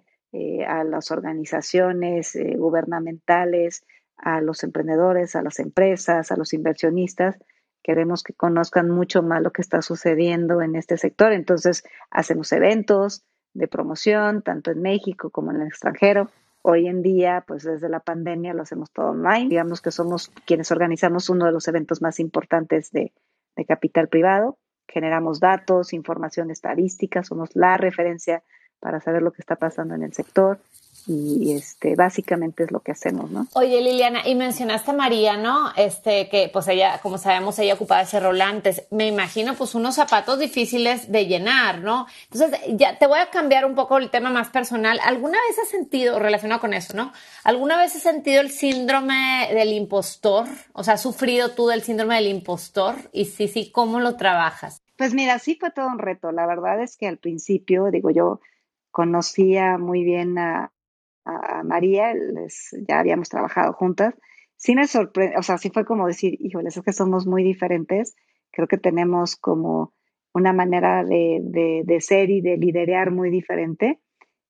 a las organizaciones gubernamentales, a los emprendedores, a las empresas, a los inversionistas, Queremos que conozcan mucho más lo que está sucediendo en este sector. Entonces, hacemos eventos de promoción, tanto en México como en el extranjero. Hoy en día, pues desde la pandemia lo hacemos todo online. Digamos que somos quienes organizamos uno de los eventos más importantes de, de capital privado. Generamos datos, información estadística, somos la referencia para saber lo que está pasando en el sector y este básicamente es lo que hacemos, ¿no? Oye, Liliana, y mencionaste a María, ¿no? Este que pues ella, como sabemos, ella ocupaba ese rol antes. Me imagino pues unos zapatos difíciles de llenar, ¿no? Entonces, ya te voy a cambiar un poco el tema más personal. ¿Alguna vez has sentido relacionado con eso, ¿no? ¿Alguna vez has sentido el síndrome del impostor? O sea, ¿has sufrido tú del síndrome del impostor? Y sí, sí, ¿cómo lo trabajas? Pues mira, sí fue todo un reto. La verdad es que al principio, digo, yo conocía muy bien a, a María, ya habíamos trabajado juntas, sí me sorprende, o sea, sí fue como decir, híjoles, es que somos muy diferentes, creo que tenemos como una manera de, de, ser y de liderar muy diferente.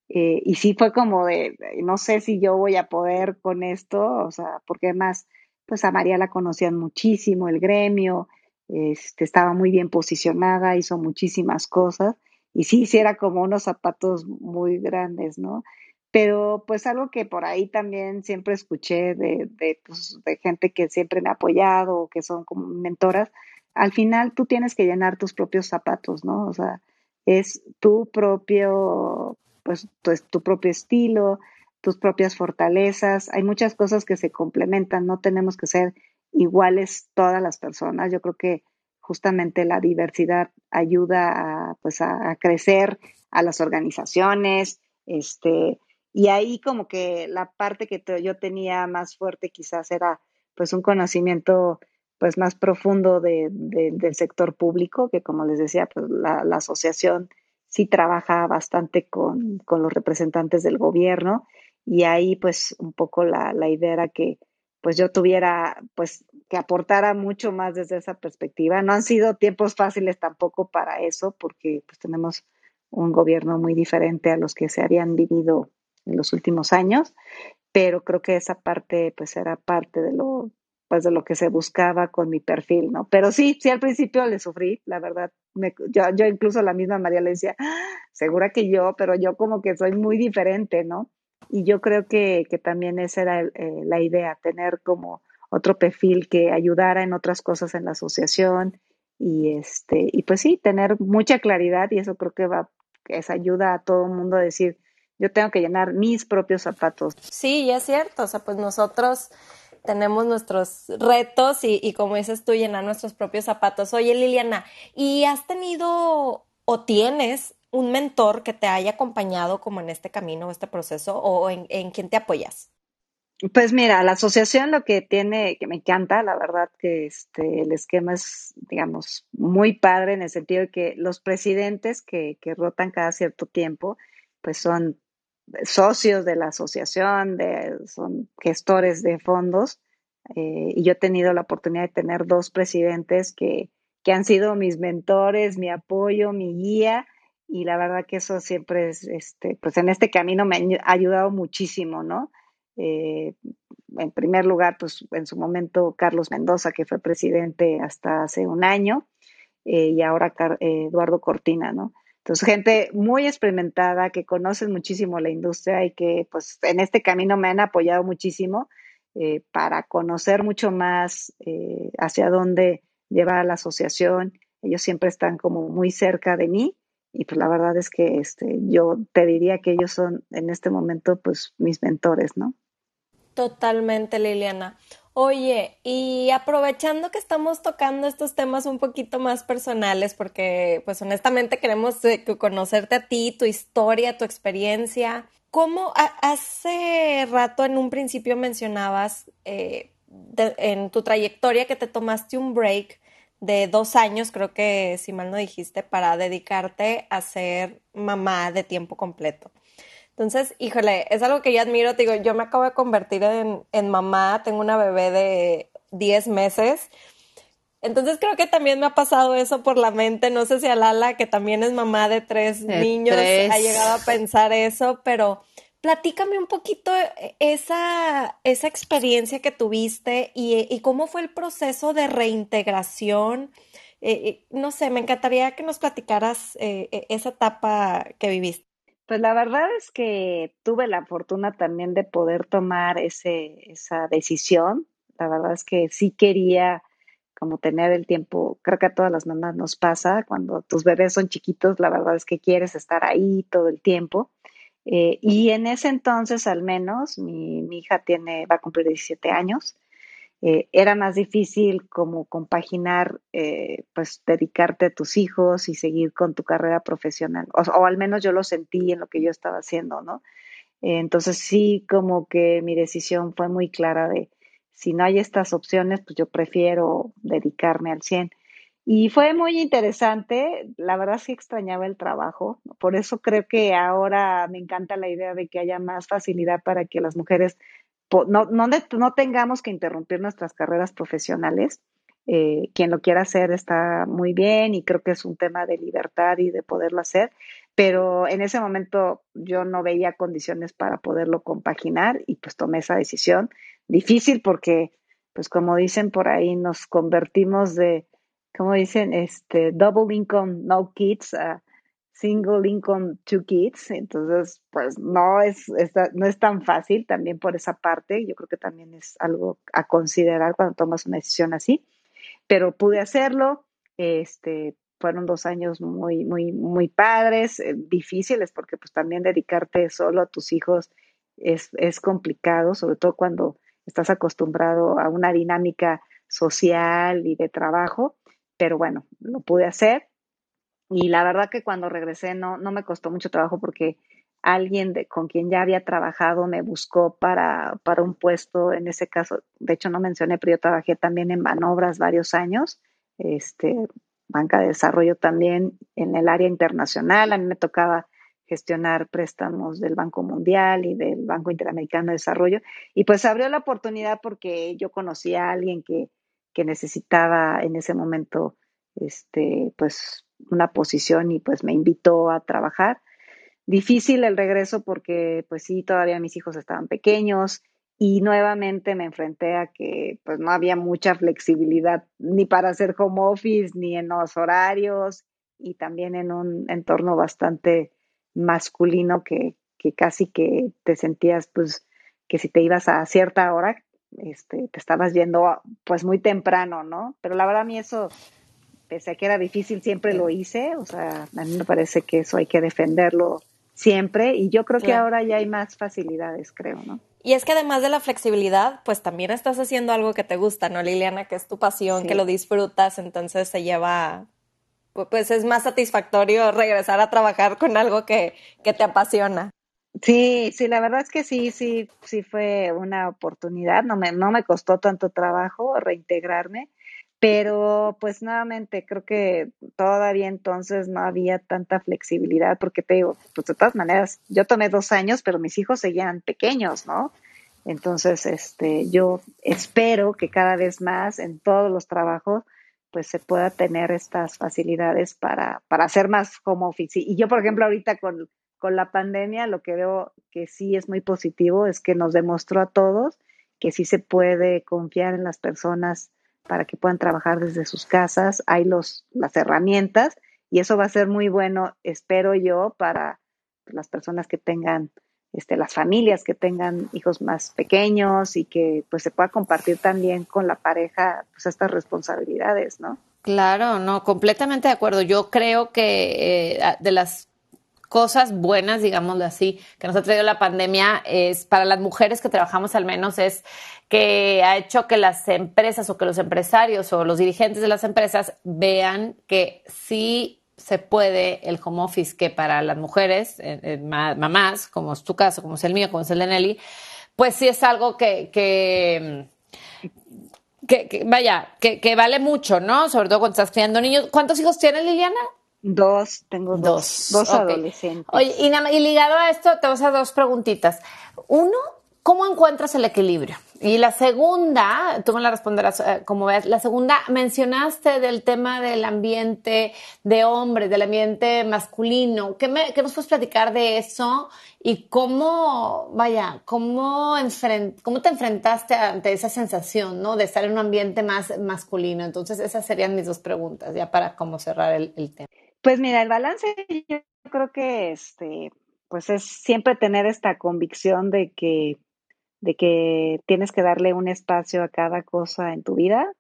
Eh, y sí fue como de, no sé si yo voy a poder con esto, o sea, porque además, pues a María la conocían muchísimo, el gremio, este, estaba muy bien posicionada, hizo muchísimas cosas, y sí, sí era como unos zapatos muy grandes, ¿no? Pero pues algo que por ahí también siempre escuché de, de, pues, de gente que siempre me ha apoyado, que son como mentoras, al final tú tienes que llenar tus propios zapatos, ¿no? O sea, es tu propio, pues tu, tu propio estilo, tus propias fortalezas, hay muchas cosas que se complementan, no tenemos que ser iguales todas las personas, yo creo que justamente la diversidad ayuda a, pues a crecer a las organizaciones, este, y ahí como que la parte que yo tenía más fuerte quizás era pues un conocimiento pues más profundo de, del sector público, que como les decía, pues la, asociación sí trabaja bastante con, con, los representantes del gobierno y ahí pues un poco la, la idea era que pues yo tuviera pues que aportara mucho más desde esa perspectiva. No han sido tiempos fáciles tampoco para eso porque pues tenemos un gobierno muy diferente a los que se habían vivido en los últimos años, pero creo que esa parte pues era parte de lo pues de lo que se buscaba con mi perfil, ¿no? Pero sí, sí al principio le sufrí, la verdad, me, yo, yo incluso la misma María le decía, ah, segura que yo, pero yo como que soy muy diferente, ¿no? Y yo creo que, que también esa era eh, la idea, tener como otro perfil que ayudara en otras cosas en la asociación y este y pues sí, tener mucha claridad y eso creo que va, que esa ayuda a todo el mundo a decir, yo tengo que llenar mis propios zapatos. Sí, y es cierto, o sea, pues nosotros tenemos nuestros retos y, como dices tú, llenar nuestros propios zapatos. Oye, Liliana, ¿y has tenido o tienes un mentor que te haya acompañado como en este camino, este proceso, o en, en quién te apoyas? Pues mira, la asociación lo que tiene, que me encanta, la verdad que este, el esquema es, digamos, muy padre en el sentido de que los presidentes que, que rotan cada cierto tiempo, pues son socios de la asociación, de, son gestores de fondos, eh, y yo he tenido la oportunidad de tener dos presidentes que, que han sido mis mentores, mi apoyo, mi guía, y la verdad que eso siempre es, este, pues en este camino me ha ayudado muchísimo, ¿no? Eh, en primer lugar, pues en su momento Carlos Mendoza, que fue presidente hasta hace un año, eh, y ahora Eduardo Cortina, ¿no? Entonces, gente muy experimentada, que conoce muchísimo la industria y que pues en este camino me han apoyado muchísimo eh, para conocer mucho más eh, hacia dónde llevar la asociación. Ellos siempre están como muy cerca de mí y pues la verdad es que este, yo te diría que ellos son en este momento pues mis mentores, ¿no? Totalmente, Liliana. Oye, y aprovechando que estamos tocando estos temas un poquito más personales, porque pues honestamente queremos eh, conocerte a ti, tu historia, tu experiencia. ¿Cómo hace rato en un principio mencionabas eh, en tu trayectoria que te tomaste un break de dos años, creo que si mal no dijiste, para dedicarte a ser mamá de tiempo completo. Entonces, híjole, es algo que yo admiro. Te digo, yo me acabo de convertir en, en mamá, tengo una bebé de 10 meses. Entonces creo que también me ha pasado eso por la mente. No sé si a Lala, que también es mamá de tres niños, ha llegado a pensar eso, pero platícame un poquito esa, esa experiencia que tuviste y, cómo fue el proceso de reintegración. Eh, eh, no sé, me encantaría que nos platicaras eh, esa etapa que viviste. Pues la verdad es que tuve la fortuna también de poder tomar ese, esa decisión. La verdad es que sí quería como tener el tiempo, creo que a todas las mamás nos pasa, cuando tus bebés son chiquitos, la verdad es que quieres estar ahí todo el tiempo. Eh, y en ese entonces, al menos, mi, mi, hija tiene, va a cumplir 17 años, eh, era más difícil como compaginar, eh, pues dedicarte a tus hijos y seguir con tu carrera profesional, o, al menos yo lo sentí en lo que yo estaba haciendo, ¿no? entonces sí, como que mi decisión fue muy clara de, si no hay estas opciones, pues yo prefiero dedicarme al 100. Y fue muy interesante, la verdad sí extrañaba el trabajo, por eso creo que ahora me encanta la idea de que haya más facilidad para que las mujeres no, no, no tengamos que interrumpir nuestras carreras profesionales. Eh, quien lo quiera hacer está muy bien y creo que es un tema de libertad y de poderlo hacer, pero en ese momento yo no veía condiciones para poderlo compaginar y pues tomé esa decisión. Difícil porque, pues como dicen por ahí, nos convertimos de, como dicen, este, double income, no kids, single income, two kids. Entonces, pues no es, no es tan fácil también por esa parte. Yo creo que también es algo a considerar cuando tomas una decisión así. Pero pude hacerlo. Este, fueron dos años muy, muy, muy padres, eh, difíciles, porque pues también dedicarte solo a tus hijos es, es complicado, sobre todo cuando estás acostumbrado a una dinámica social y de trabajo, pero bueno, lo pude hacer y la verdad que cuando regresé no, no me costó mucho trabajo porque alguien de, con quien ya había trabajado me buscó para, para un puesto, en ese caso, de hecho no mencioné, pero yo trabajé también en Manobras varios años, este, banca de desarrollo también en el área internacional, a mí me tocaba gestionar préstamos del Banco Mundial y del Banco Interamericano de Desarrollo. Y pues abrió la oportunidad porque yo conocí a alguien que, que necesitaba en ese momento este, pues una posición y pues me invitó a trabajar. Difícil el regreso porque pues sí, todavía mis hijos estaban pequeños y nuevamente me enfrenté a que pues no había mucha flexibilidad ni para hacer home office ni en los horarios y también en un entorno bastante masculino que, que casi que te sentías pues que si te ibas a cierta hora este, te estabas yendo pues muy temprano, ¿no? Pero la verdad a mí eso pese a que era difícil, siempre lo hice. O sea, a mí me parece que eso hay que defenderlo siempre y yo creo que ahora ya hay más facilidades, creo, ¿no? Y es que además de la flexibilidad, pues también estás haciendo algo que te gusta, ¿no, Liliana? Que es tu pasión, que lo disfrutas, entonces se lleva, pues es más satisfactorio regresar a trabajar con algo que, que te apasiona. Sí, sí, la verdad es que sí, sí, sí fue una oportunidad, no me, no me costó tanto trabajo reintegrarme pero pues nuevamente creo que todavía entonces no había tanta flexibilidad porque te digo, pues de todas maneras, yo tomé dos años, pero mis hijos seguían pequeños, ¿no? Entonces, este, yo espero que cada vez más en todos los trabajos pues se pueda tener estas facilidades para, para hacer más como office. Y yo, por ejemplo, ahorita con, con la pandemia, lo que veo que sí es muy positivo es que nos demostró a todos que sí se puede confiar en las personas para que puedan trabajar desde sus casas, hay los, las herramientas y eso va a ser muy bueno, espero yo, para las personas que tengan, este, las familias que tengan hijos más pequeños y que pues se pueda compartir también con la pareja pues estas responsabilidades, ¿no? Claro, no, completamente de acuerdo. Yo creo que eh, de las cosas buenas, digámoslo así, que nos ha traído la pandemia es para las mujeres que trabajamos al menos es que ha hecho que las empresas o que los empresarios o los dirigentes de las empresas vean que sí se puede el home office, que para las mujeres, eh, eh, mamás, como es tu caso, como es el mío, como es el de Nelly, pues sí es algo que, que que, vaya, que, que, vale mucho, ¿no? Sobre todo cuando estás criando niños. ¿Cuántos hijos tienes, Liliana? Dos, tengo dos, dos, adolescentes. Oye, y, y ligado a esto, te vas a dos preguntitas. Uno, ¿cómo encuentras el equilibrio? Y la segunda, tú me la responderás eh, como ves, la segunda, mencionaste del tema del ambiente de hombres, del ambiente masculino. ¿Qué, me, qué nos puedes platicar de eso? Y cómo, vaya, cómo, cómo te enfrentaste ante esa sensación, ¿no? De estar en un ambiente más masculino. Entonces, esas serían mis dos preguntas, ya para cómo cerrar el, el tema. Pues mira, el balance yo creo que este, pues es siempre tener esta convicción de que de que tienes que darle un espacio a cada cosa en tu vida.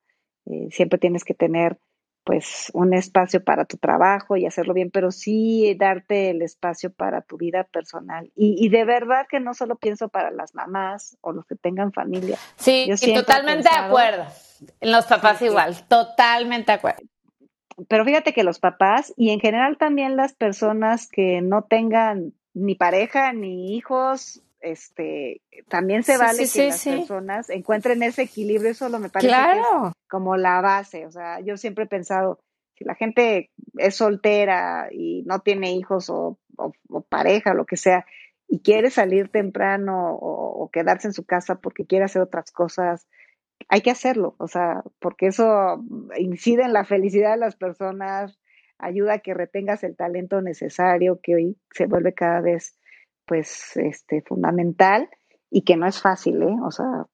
Eh, siempre tienes que tener pues un espacio para tu trabajo y hacerlo bien, pero sí darte el espacio para tu vida personal. Y, de verdad que no solo pienso para las mamás o los que tengan familia. Sí, y totalmente de acuerdo. Los papás igual, totalmente de acuerdo. Pero fíjate que los papás y en general también las personas que no tengan ni pareja ni hijos este, también se vale que las personas encuentren ese equilibrio, eso lo me parece como la base, o sea, yo siempre he pensado, si la gente es soltera y no tiene hijos o, pareja, lo que sea, y quiere salir temprano o, quedarse en su casa porque quiere hacer otras cosas, hay que hacerlo, o sea, porque eso incide en la felicidad de las personas, ayuda a que retengas el talento necesario que hoy se vuelve cada vez pues este fundamental y que no es fácil, ¿eh? O sea,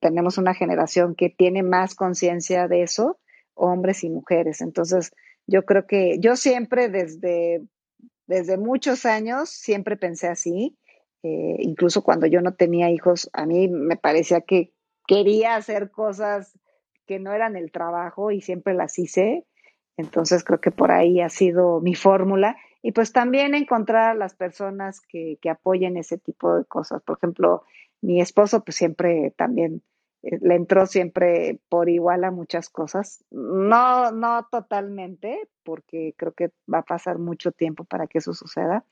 tenemos una generación que tiene más conciencia de eso, hombres y mujeres. Entonces, yo creo que yo siempre desde, desde muchos años, siempre pensé así, eh, incluso cuando yo no tenía hijos, a mí me parecía que quería hacer cosas que no eran el trabajo y siempre las hice. Entonces creo que por ahí ha sido mi fórmula y pues también encontrar a las personas que, que apoyen ese tipo de cosas. Por ejemplo, mi esposo pues siempre también eh, le entró siempre por igual a muchas cosas. No, no totalmente, porque creo que va a pasar mucho tiempo para que eso suceda,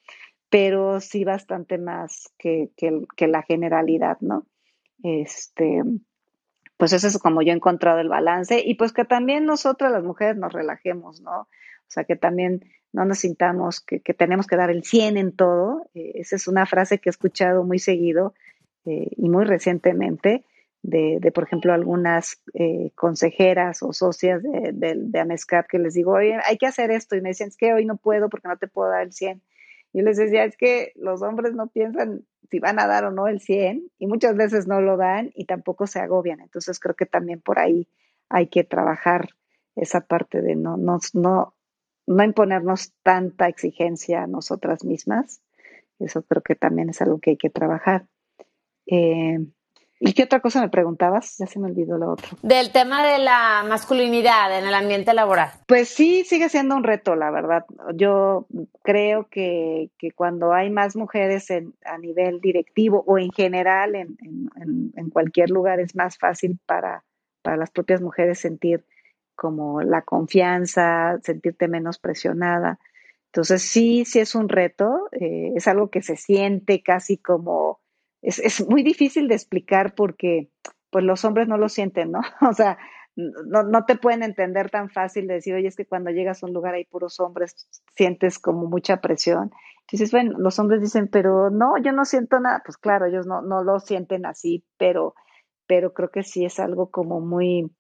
pero sí bastante más que, que la generalidad, ¿no? Este, pues eso es como yo he encontrado el balance y pues que también nosotras las mujeres nos relajemos, ¿no? O sea, que también no nos sintamos que, tenemos que dar el 100 en todo. Eh, esa es una frase que he escuchado muy seguido eh, y muy recientemente de, por ejemplo, algunas eh, consejeras o socias de, de, AMESCAP que les digo, oye, hay que hacer esto. Y me dicen, es que hoy no puedo porque no te puedo dar el 100. Yo les decía, es que los hombres no piensan si van a dar o no el 100 y muchas veces no lo dan y tampoco se agobian. Entonces creo que también por ahí hay que trabajar esa parte de no, no, no, no imponernos tanta exigencia a nosotras mismas. Eso creo que también es algo que hay que trabajar. Eh, ¿Y qué otra cosa me preguntabas? Ya se me olvidó lo otro. Del tema de la masculinidad en el ambiente laboral. Pues sí, sigue siendo un reto, la verdad. Yo creo que, que cuando hay más mujeres en, a nivel directivo o en general en, en, en, cualquier lugar es más fácil para, para las propias mujeres sentir como la confianza, sentirte menos presionada. Entonces sí, sí es un reto, eh, es algo que se siente casi como, es, es, muy difícil de explicar porque pues los hombres no lo sienten, ¿no? O sea, no, no te pueden entender tan fácil de decir, oye, es que cuando llegas a un lugar hay puros hombres, sientes como mucha presión. Entonces, bueno, los hombres dicen, pero no, yo no siento nada. Pues claro, ellos no, no lo sienten así, pero, pero creo que sí es algo como muy,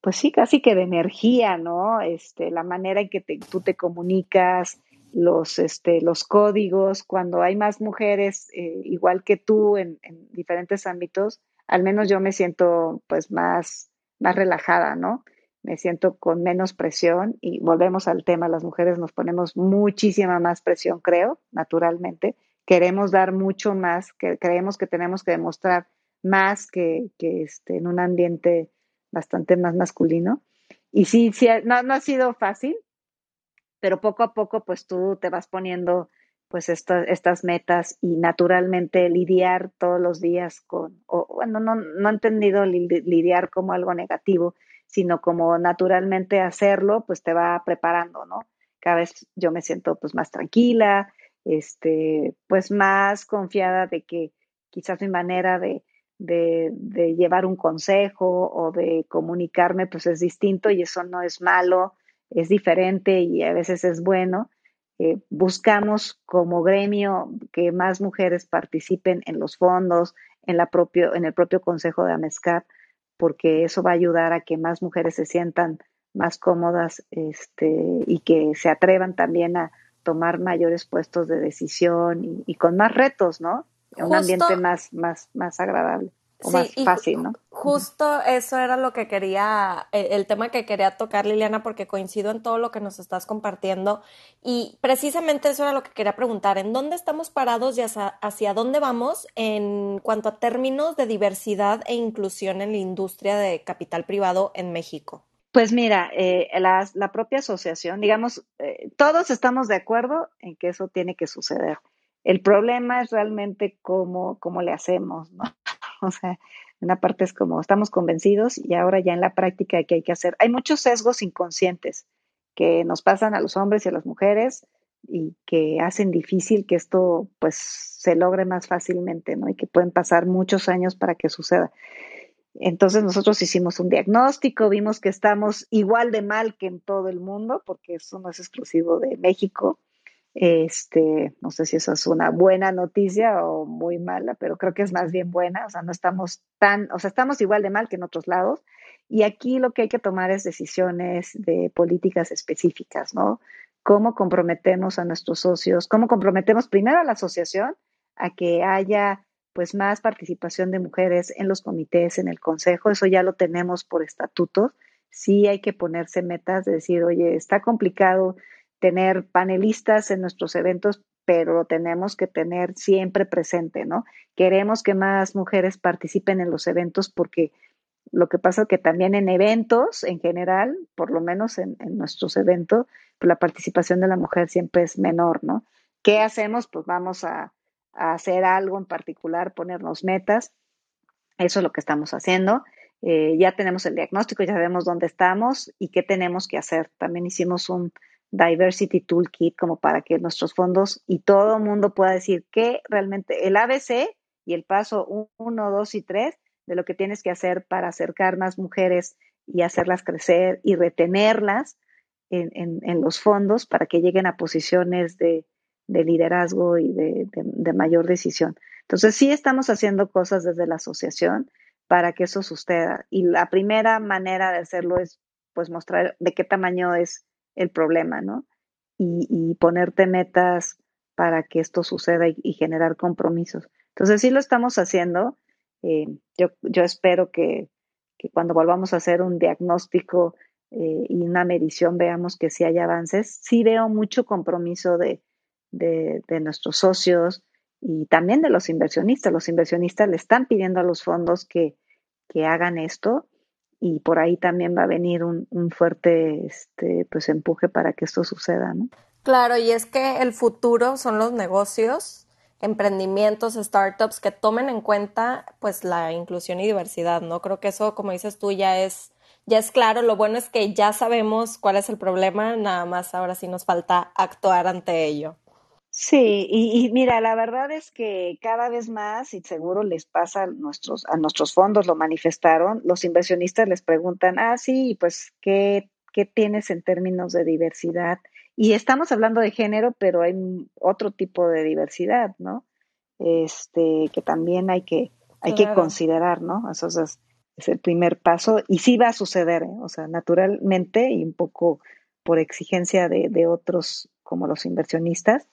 pues sí, casi que de energía, ¿no? Este, la manera en que tú te comunicas, los, este, los códigos, cuando hay más mujeres eh, igual que tú en, diferentes ámbitos, al menos yo me siento pues más, más relajada, ¿no? Me siento con menos presión y volvemos al tema, las mujeres nos ponemos muchísima más presión, creo, naturalmente. Queremos dar mucho más, que creemos que tenemos que demostrar más que, que este, en un ambiente bastante más masculino. Y sí, sí no, no ha sido fácil, pero poco a poco pues tú te vas poniendo pues estas metas y naturalmente lidiar todos los días con, o bueno, no, no he entendido lidiar como algo negativo, sino como naturalmente hacerlo, pues te va preparando, ¿no? Cada vez yo me siento pues más tranquila, este, pues más confiada de que quizás mi manera de, de, de, llevar un consejo o de comunicarme, pues es distinto y eso no es malo, es diferente y a veces es bueno. Eh, buscamos como gremio que más mujeres participen en los fondos, en, la propio, en el propio consejo de AMESCAP, porque eso va a ayudar a que más mujeres se sientan más cómodas este, y que se atrevan también a tomar mayores puestos de decisión y, y con más retos, ¿no? un ambiente más, más, más agradable o más fácil, ¿no? Justo eso era lo que quería, eh, el tema que quería tocar, Liliana, porque coincido en todo lo que nos estás compartiendo. Y precisamente eso era lo que quería preguntar. ¿En dónde estamos parados y hacia, dónde vamos en cuanto a términos de diversidad e inclusión en la industria de capital privado en México? Pues mira, eh, la, la, propia asociación, digamos, eh, todos estamos de acuerdo en que eso tiene que suceder. El problema es realmente cómo, cómo le hacemos, ¿no? O sea, una parte es como estamos convencidos y ahora ya en la práctica que hay que hacer. Hay muchos sesgos inconscientes que nos pasan a los hombres y a las mujeres y que hacen difícil que esto pues se logre más fácilmente, ¿no? Y que pueden pasar muchos años para que suceda. Entonces nosotros hicimos un diagnóstico, vimos que estamos igual de mal que en todo el mundo, porque eso no es exclusivo de México. Este, no sé si eso es una buena noticia o muy mala, pero creo que es más bien buena. O sea, no estamos tan, o sea, estamos igual de mal que en otros lados. Y aquí lo que hay que tomar es decisiones de políticas específicas, ¿no? Cómo comprometemos a nuestros socios, cómo comprometemos primero a la asociación a que haya pues más participación de mujeres en los comités, en el consejo, eso ya lo tenemos por estatutos. Sí hay que ponerse metas de decir, oye, está complicado tener panelistas en nuestros eventos, pero lo tenemos que tener siempre presente, ¿no? Queremos que más mujeres participen en los eventos porque lo que pasa es que también en eventos en general, por lo menos en, nuestros eventos, pues la participación de la mujer siempre es menor, ¿no? ¿Qué hacemos? Pues vamos a, hacer algo en particular, ponernos metas. Eso es lo que estamos haciendo. Eh, ya tenemos el diagnóstico, ya sabemos dónde estamos y qué tenemos que hacer. También hicimos un, Diversity Toolkit como para que nuestros fondos y todo el mundo pueda decir que realmente el ABC y el paso 1, 2 y 3 de lo que tienes que hacer para acercar más mujeres y hacerlas crecer y retenerlas en, en, los fondos para que lleguen a posiciones de, de liderazgo y de, de, mayor decisión. Entonces, sí estamos haciendo cosas desde la asociación para que eso suceda. Y la primera manera de hacerlo es pues mostrar de qué tamaño es el problema, ¿no? Y, ponerte metas para que esto suceda y, generar compromisos. Entonces, sí lo estamos haciendo. Eh, yo, yo espero que, que, cuando volvamos a hacer un diagnóstico eh, y una medición veamos que sí hay avances. Sí veo mucho compromiso de, de, de nuestros socios y también de los inversionistas. Los inversionistas le están pidiendo a los fondos que, que hagan esto y por ahí también va a venir un, fuerte este, pues empuje para que esto suceda, ¿no? Claro, y es que el futuro son los negocios, emprendimientos, startups que tomen en cuenta pues la inclusión y diversidad, ¿no? Creo que eso, como dices tú, ya es ya es claro, lo bueno es que ya sabemos cuál es el problema, nada más ahora sí nos falta actuar ante ello. Sí, y, mira, la verdad es que cada vez más, y seguro les pasa a nuestros, a nuestros fondos, lo manifestaron, los inversionistas les preguntan, ah, sí, pues, ¿qué, qué tienes en términos de diversidad? Y estamos hablando de género, pero hay otro tipo de diversidad, ¿no? Este, que también hay que, hay que considerar, ¿no? Eso es, es, el primer paso, y sí va a suceder, ¿eh? o sea, naturalmente y un poco por exigencia de, de otros como los inversionistas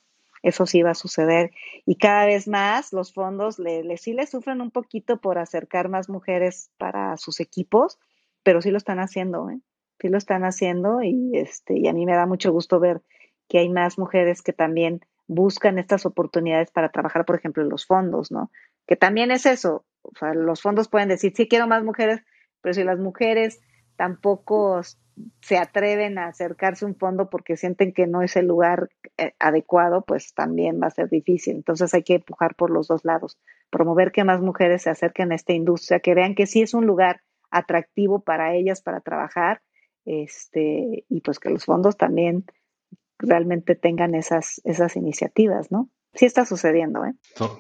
eso sí va a suceder. Y cada vez más los fondos le, sí le sufren un poquito por acercar más mujeres para sus equipos, pero sí lo están haciendo, ¿eh? Sí lo están haciendo y, este, y a mí me da mucho gusto ver que hay más mujeres que también buscan estas oportunidades para trabajar, por ejemplo, en los fondos, ¿no? Que también es eso. O sea, los fondos pueden decir, sí quiero más mujeres, pero si las mujeres tampoco se atreven a acercarse a un fondo porque sienten que no es el lugar eh, adecuado, pues también va a ser difícil. Entonces hay que empujar por los dos lados, promover que más mujeres se acerquen a esta industria, que vean que sí es un lugar atractivo para ellas para trabajar, este, y pues que los fondos también realmente tengan esas, esas iniciativas, ¿no? sí está sucediendo, ¿eh?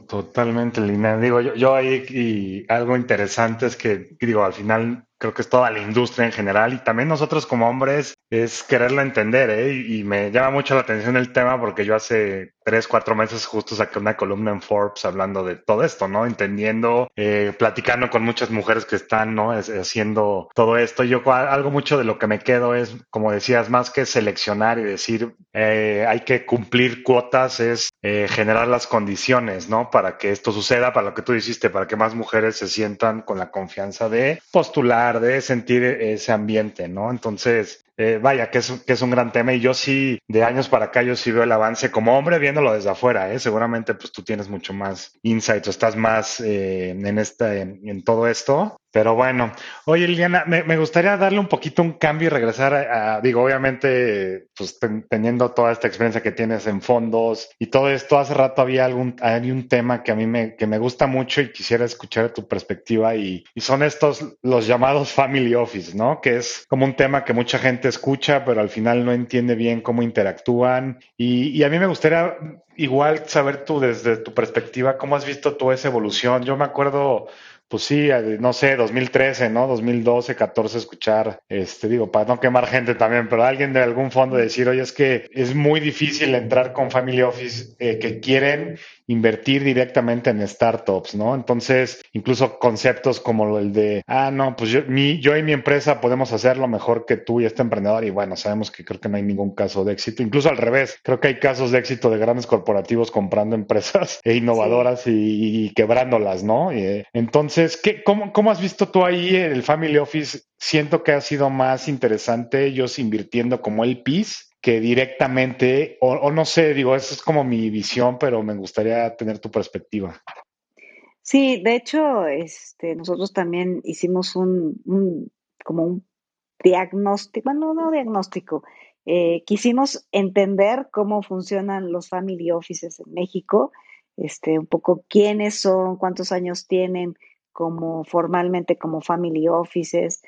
Totalmente, Lina. Digo, yo, yo ahí y algo interesante es que, digo, al final creo que es toda la industria en general y también nosotros como hombres es quererlo entender, ¿eh? Y, me llama mucho la atención el tema porque yo hace tres, cuatro meses justo saqué una columna en Forbes hablando de todo esto, ¿no? Entendiendo, eh, platicando con muchas mujeres que están, ¿no? haciendo todo esto. Yo algo mucho de lo que me quedo es, como decías, más que seleccionar y decir, eh, hay que cumplir cuotas, es eh, generar las condiciones, ¿no? Para que esto suceda, para lo que tú dijiste, para que más mujeres se sientan con la confianza de postular de sentir ese ambiente, ¿no? Entonces, eh, vaya, que es, que es un gran tema y yo sí, de años para acá, yo sí veo el avance como hombre viéndolo desde afuera, ¿eh? Seguramente pues tú tienes mucho más insights o estás más eh, en, esta, en, todo esto. Pero bueno, oye Liliana, me, me, gustaría darle un poquito un cambio y regresar a, digo, obviamente, pues teniendo toda esta experiencia que tienes en fondos y todo esto, hace rato había algún, hay un tema que a mí me, que me gusta mucho y quisiera escuchar tu perspectiva y, y son estos, los llamados family office, ¿no? Que es como un tema que mucha gente escucha, pero al final no entiende bien cómo interactúan. Y, a mí me gustaría igual saber tú desde tu perspectiva, cómo has visto tú esa evolución. Yo me acuerdo pues sí, no sé, 2013, ¿no? 2012, 14, escuchar, este, digo, para no quemar gente también, pero alguien de algún fondo decir, oye, es que es muy difícil entrar con Family Office eh, que quieren invertir directamente en startups, ¿no? Entonces, incluso conceptos como el de, ah, no, pues yo, mi, yo y mi empresa podemos hacerlo mejor que tú y este emprendedor. Y bueno, sabemos que creo que no hay ningún caso de éxito. Incluso al revés, creo que hay casos de éxito de grandes corporativos comprando empresas e innovadoras y, quebrándolas, ¿no? Eh, entonces, ¿qué, cómo, ¿cómo has visto tú ahí el Family Office? Siento que ha sido más interesante ellos invirtiendo como el PIS que directamente, o, no sé, digo, esa es como mi visión, pero me gustaría tener tu perspectiva. Sí, de hecho, este, nosotros también hicimos un, como un diagnóstico, bueno, no diagnóstico, eh, quisimos entender cómo funcionan los family offices en México, este, un poco quiénes son, cuántos años tienen como formalmente como family offices,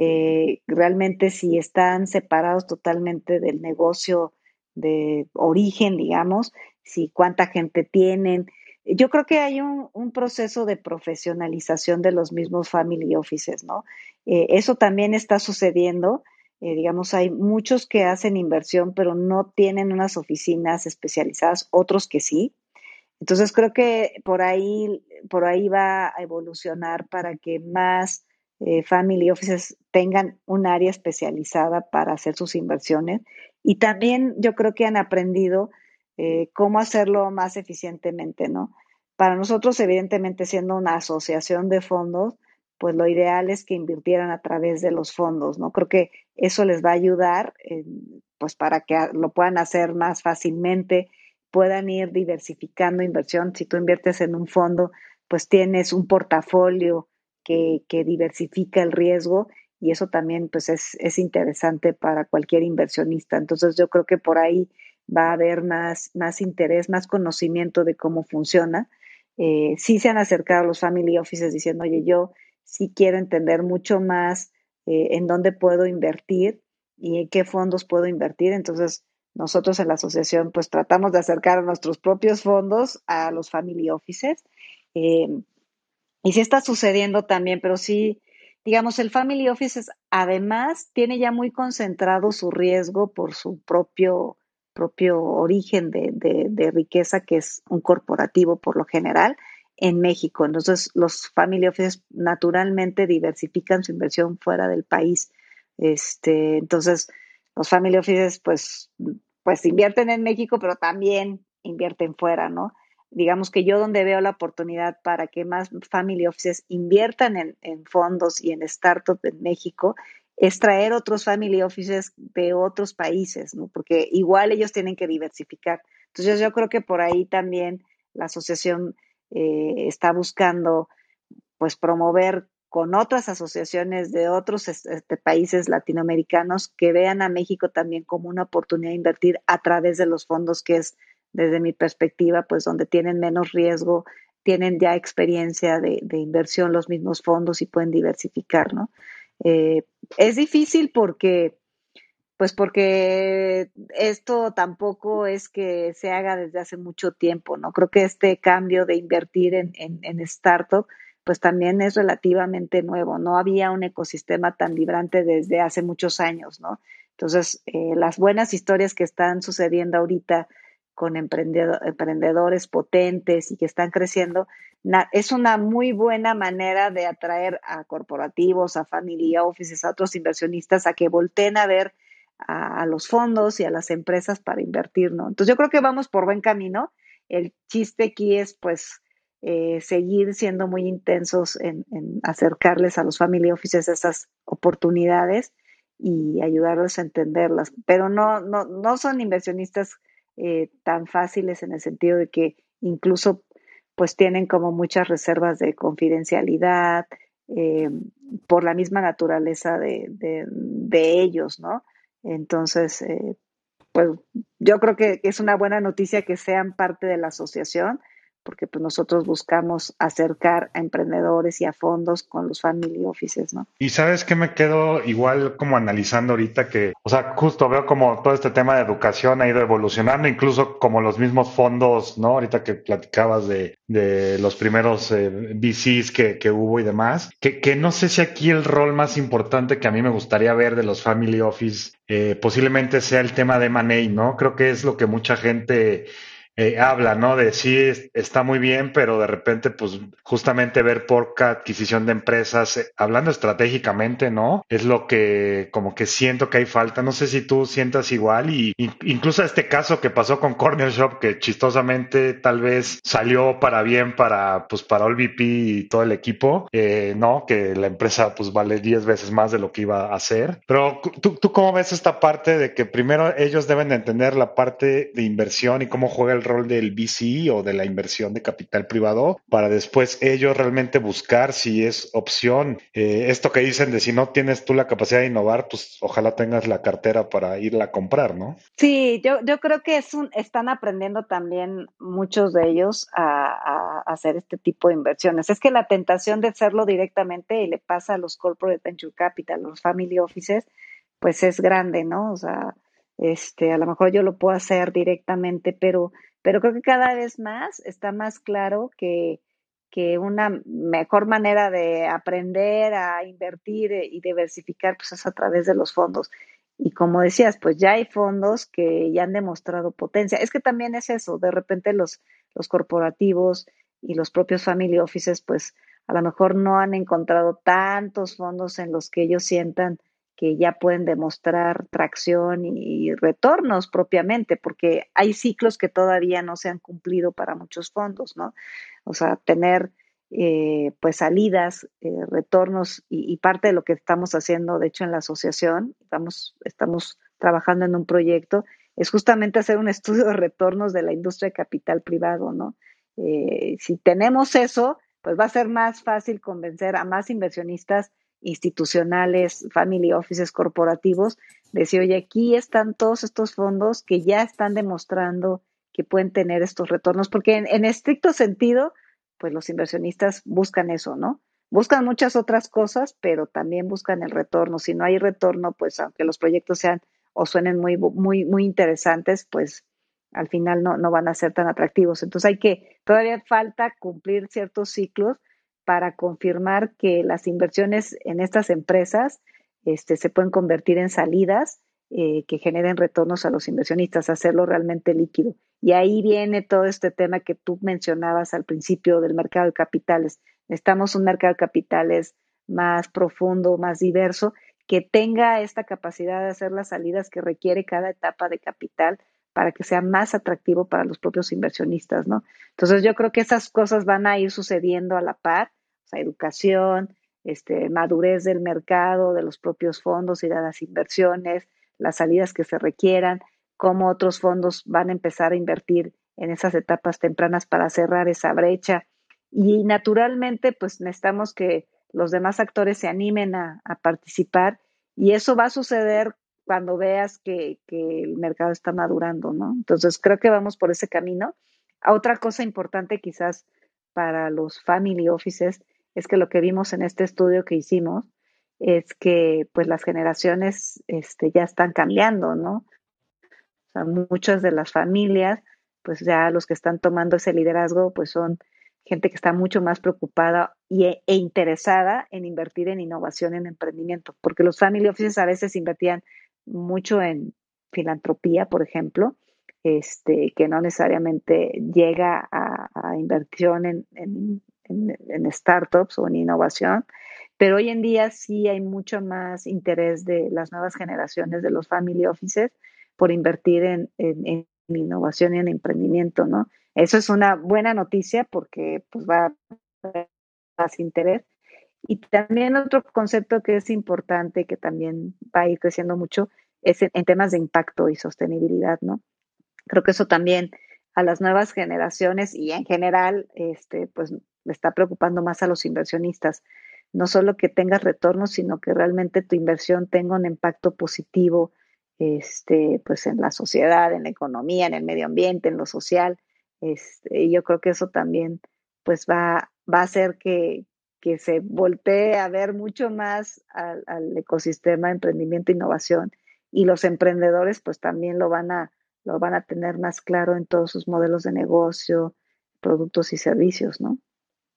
eh, realmente si están separados totalmente del negocio de origen, digamos, si cuánta gente tienen. Yo creo que hay un, proceso de profesionalización de los mismos family offices, ¿no? Eh, eso también está sucediendo. Eh, digamos, hay muchos que hacen inversión, pero no tienen unas oficinas especializadas, otros que sí. Entonces creo que por ahí, por ahí va a evolucionar para que más eh, family offices tengan un área especializada para hacer sus inversiones y también yo creo que han aprendido eh, cómo hacerlo más eficientemente, ¿no? Para nosotros, evidentemente, siendo una asociación de fondos, pues lo ideal es que invirtieran a través de los fondos, ¿no? Creo que eso les va a ayudar, pues para que lo puedan hacer más fácilmente, puedan ir diversificando inversión. Si tú inviertes en un fondo, pues tienes un portafolio que, diversifica el riesgo y eso también pues es, interesante para cualquier inversionista. Entonces yo creo que por ahí va a haber más, más interés, más conocimiento de cómo funciona. Eh, sí se han acercado los family offices diciendo, oye, yo sí quiero entender mucho más eh, en dónde puedo invertir y en qué fondos puedo invertir. Entonces, nosotros en la asociación pues tratamos de acercar a nuestros propios fondos a los family offices. Eh, y sí está sucediendo también, pero sí, digamos, el Family Office además tiene ya muy concentrado su riesgo por su propio, propio origen de, de, riqueza, que es un corporativo por lo general en México. Entonces, los Family Offices naturalmente diversifican su inversión fuera del país. Este, entonces, los Family Offices, pues, pues invierten en México, pero también invierten fuera, ¿no? Digamos que yo donde veo la oportunidad para que más family offices inviertan en, fondos y en startups en México es traer otros family offices de otros países, ¿no? Porque igual ellos tienen que diversificar. Entonces yo creo que por ahí también la asociación eh, está buscando pues promover con otras asociaciones de otros este, países latinoamericanos que vean a México también como una oportunidad de invertir a través de los fondos que es desde mi perspectiva, pues donde tienen menos riesgo, tienen ya experiencia de, inversión los mismos fondos y pueden diversificar, ¿no? Eh, es difícil porque pues porque esto tampoco es que se haga desde hace mucho tiempo, ¿no? Creo que este cambio de invertir en, en, en startup, pues también es relativamente nuevo. No había un ecosistema tan vibrante desde hace muchos años, ¿no? Entonces, eh, las buenas historias que están sucediendo ahorita con emprendedores potentes y que están creciendo, es una muy buena manera de atraer a corporativos, a family offices, a otros inversionistas a que volteen a ver a, los fondos y a las empresas para invertir, ¿no? Entonces yo creo que vamos por buen camino. El chiste aquí es pues eh, seguir siendo muy intensos en, acercarles a los family offices esas oportunidades y ayudarles a entenderlas. Pero no, no, no son inversionistas eh, tan fáciles en el sentido de que incluso pues tienen como muchas reservas de confidencialidad eh, por la misma naturaleza de, de ellos, ¿no? Entonces, eh, pues yo creo que es una buena noticia que sean parte de la asociación porque pues nosotros buscamos acercar a emprendedores y a fondos con los family offices, ¿no? Y sabes que me quedo igual como analizando ahorita que, o sea, justo veo como todo este tema de educación ha ido evolucionando, incluso como los mismos fondos, ¿no? Ahorita que platicabas de, de los primeros eh, VCs que, hubo y demás, que, que no sé si aquí el rol más importante que a mí me gustaría ver de los family office eh, posiblemente sea el tema de money, ¿no? Creo que es lo que mucha gente eh, habla, ¿no? De sí, está muy bien, pero de repente, pues justamente ver por adquisición de empresas, eh, hablando estratégicamente, ¿no? Es lo que como que siento que hay falta. No sé si tú sientas igual y, incluso este caso que pasó con Corner Shop, que chistosamente tal vez salió para bien para, pues para VP y todo el equipo, eh, ¿no? Que la empresa pues vale 10 veces más de lo que iba a hacer. Pero ¿tú, tú cómo ves esta parte de que primero ellos deben de entender la parte de inversión y cómo juega el rol del VC o de la inversión de capital privado para después ellos realmente buscar si es opción. Eh, esto que dicen de si no tienes tú la capacidad de innovar, pues ojalá tengas la cartera para irla a comprar, ¿no? Sí, yo, yo creo que es un, están aprendiendo también muchos de ellos a, a hacer este tipo de inversiones. Es que la tentación de hacerlo directamente y le pasa a los corporate venture capital, los family offices, pues es grande, ¿no? O sea, este, a lo mejor yo lo puedo hacer directamente, pero pero creo que cada vez más está más claro que, que una mejor manera de aprender a invertir y diversificar pues es a través de los fondos. Y como decías, pues ya hay fondos que ya han demostrado potencia. Es que también es eso, de repente los, los corporativos y los propios family offices, pues a lo mejor no han encontrado tantos fondos en los que ellos sientan que ya pueden demostrar tracción y retornos propiamente, porque hay ciclos que todavía no se han cumplido para muchos fondos, ¿no? O sea, tener eh, pues salidas, eh, retornos y, parte de lo que estamos haciendo, de hecho, en la asociación, estamos, estamos trabajando en un proyecto, es justamente hacer un estudio de retornos de la industria de capital privado, ¿no? Eh, si tenemos eso, pues va a ser más fácil convencer a más inversionistas institucionales, family offices corporativos, decir, oye, aquí están todos estos fondos que ya están demostrando que pueden tener estos retornos, porque en, estricto sentido, pues los inversionistas buscan eso, ¿no? Buscan muchas otras cosas, pero también buscan el retorno. Si no hay retorno, pues aunque los proyectos sean o suenen muy, muy, muy interesantes, pues al final no, no van a ser tan atractivos. Entonces hay que, todavía falta cumplir ciertos ciclos para confirmar que las inversiones en estas empresas este, se pueden convertir en salidas eh, que generen retornos a los inversionistas, hacerlo realmente líquido. Y ahí viene todo este tema que tú mencionabas al principio del mercado de capitales. Necesitamos un mercado de capitales más profundo, más diverso, que tenga esta capacidad de hacer las salidas que requiere cada etapa de capital para que sea más atractivo para los propios inversionistas, ¿no? Entonces yo creo que esas cosas van a ir sucediendo a la par educación, este, madurez del mercado, de los propios fondos y de las inversiones, las salidas que se requieran, cómo otros fondos van a empezar a invertir en esas etapas tempranas para cerrar esa brecha. Y naturalmente, pues necesitamos que los demás actores se animen a, participar y eso va a suceder cuando veas que, que, el mercado está madurando, ¿no? Entonces, creo que vamos por ese camino. Otra cosa importante quizás para los family offices es que lo que vimos en este estudio que hicimos es que pues las generaciones este, ya están cambiando, ¿no? O sea, muchas de las familias, pues ya los que están tomando ese liderazgo, pues son gente que está mucho más preocupada y, e, e interesada en invertir en innovación, en emprendimiento, porque los family offices a veces invertían mucho en filantropía, por ejemplo, este, que no necesariamente llega a, inversión en, en, startups o en innovación, pero hoy en día sí hay mucho más interés de las nuevas generaciones de los family offices por invertir en, innovación y en emprendimiento, ¿no? Eso es una buena noticia porque pues va más interés. Y también otro concepto que es importante, que también va a ir creciendo mucho, es en, temas de impacto y sostenibilidad, ¿no? Creo que eso también a las nuevas generaciones y en general, este, pues le está preocupando más a los inversionistas. No solo que tengas retornos, sino que realmente tu inversión tenga un impacto positivo, este, pues en la sociedad, en la economía, en el medio ambiente, en lo social. Este, yo creo que eso también, pues va, va a hacer que, que se voltee a ver mucho más al, al ecosistema de emprendimiento e innovación y los emprendedores pues también lo van a lo van a tener más claro en todos sus modelos de negocio, productos y servicios, ¿no?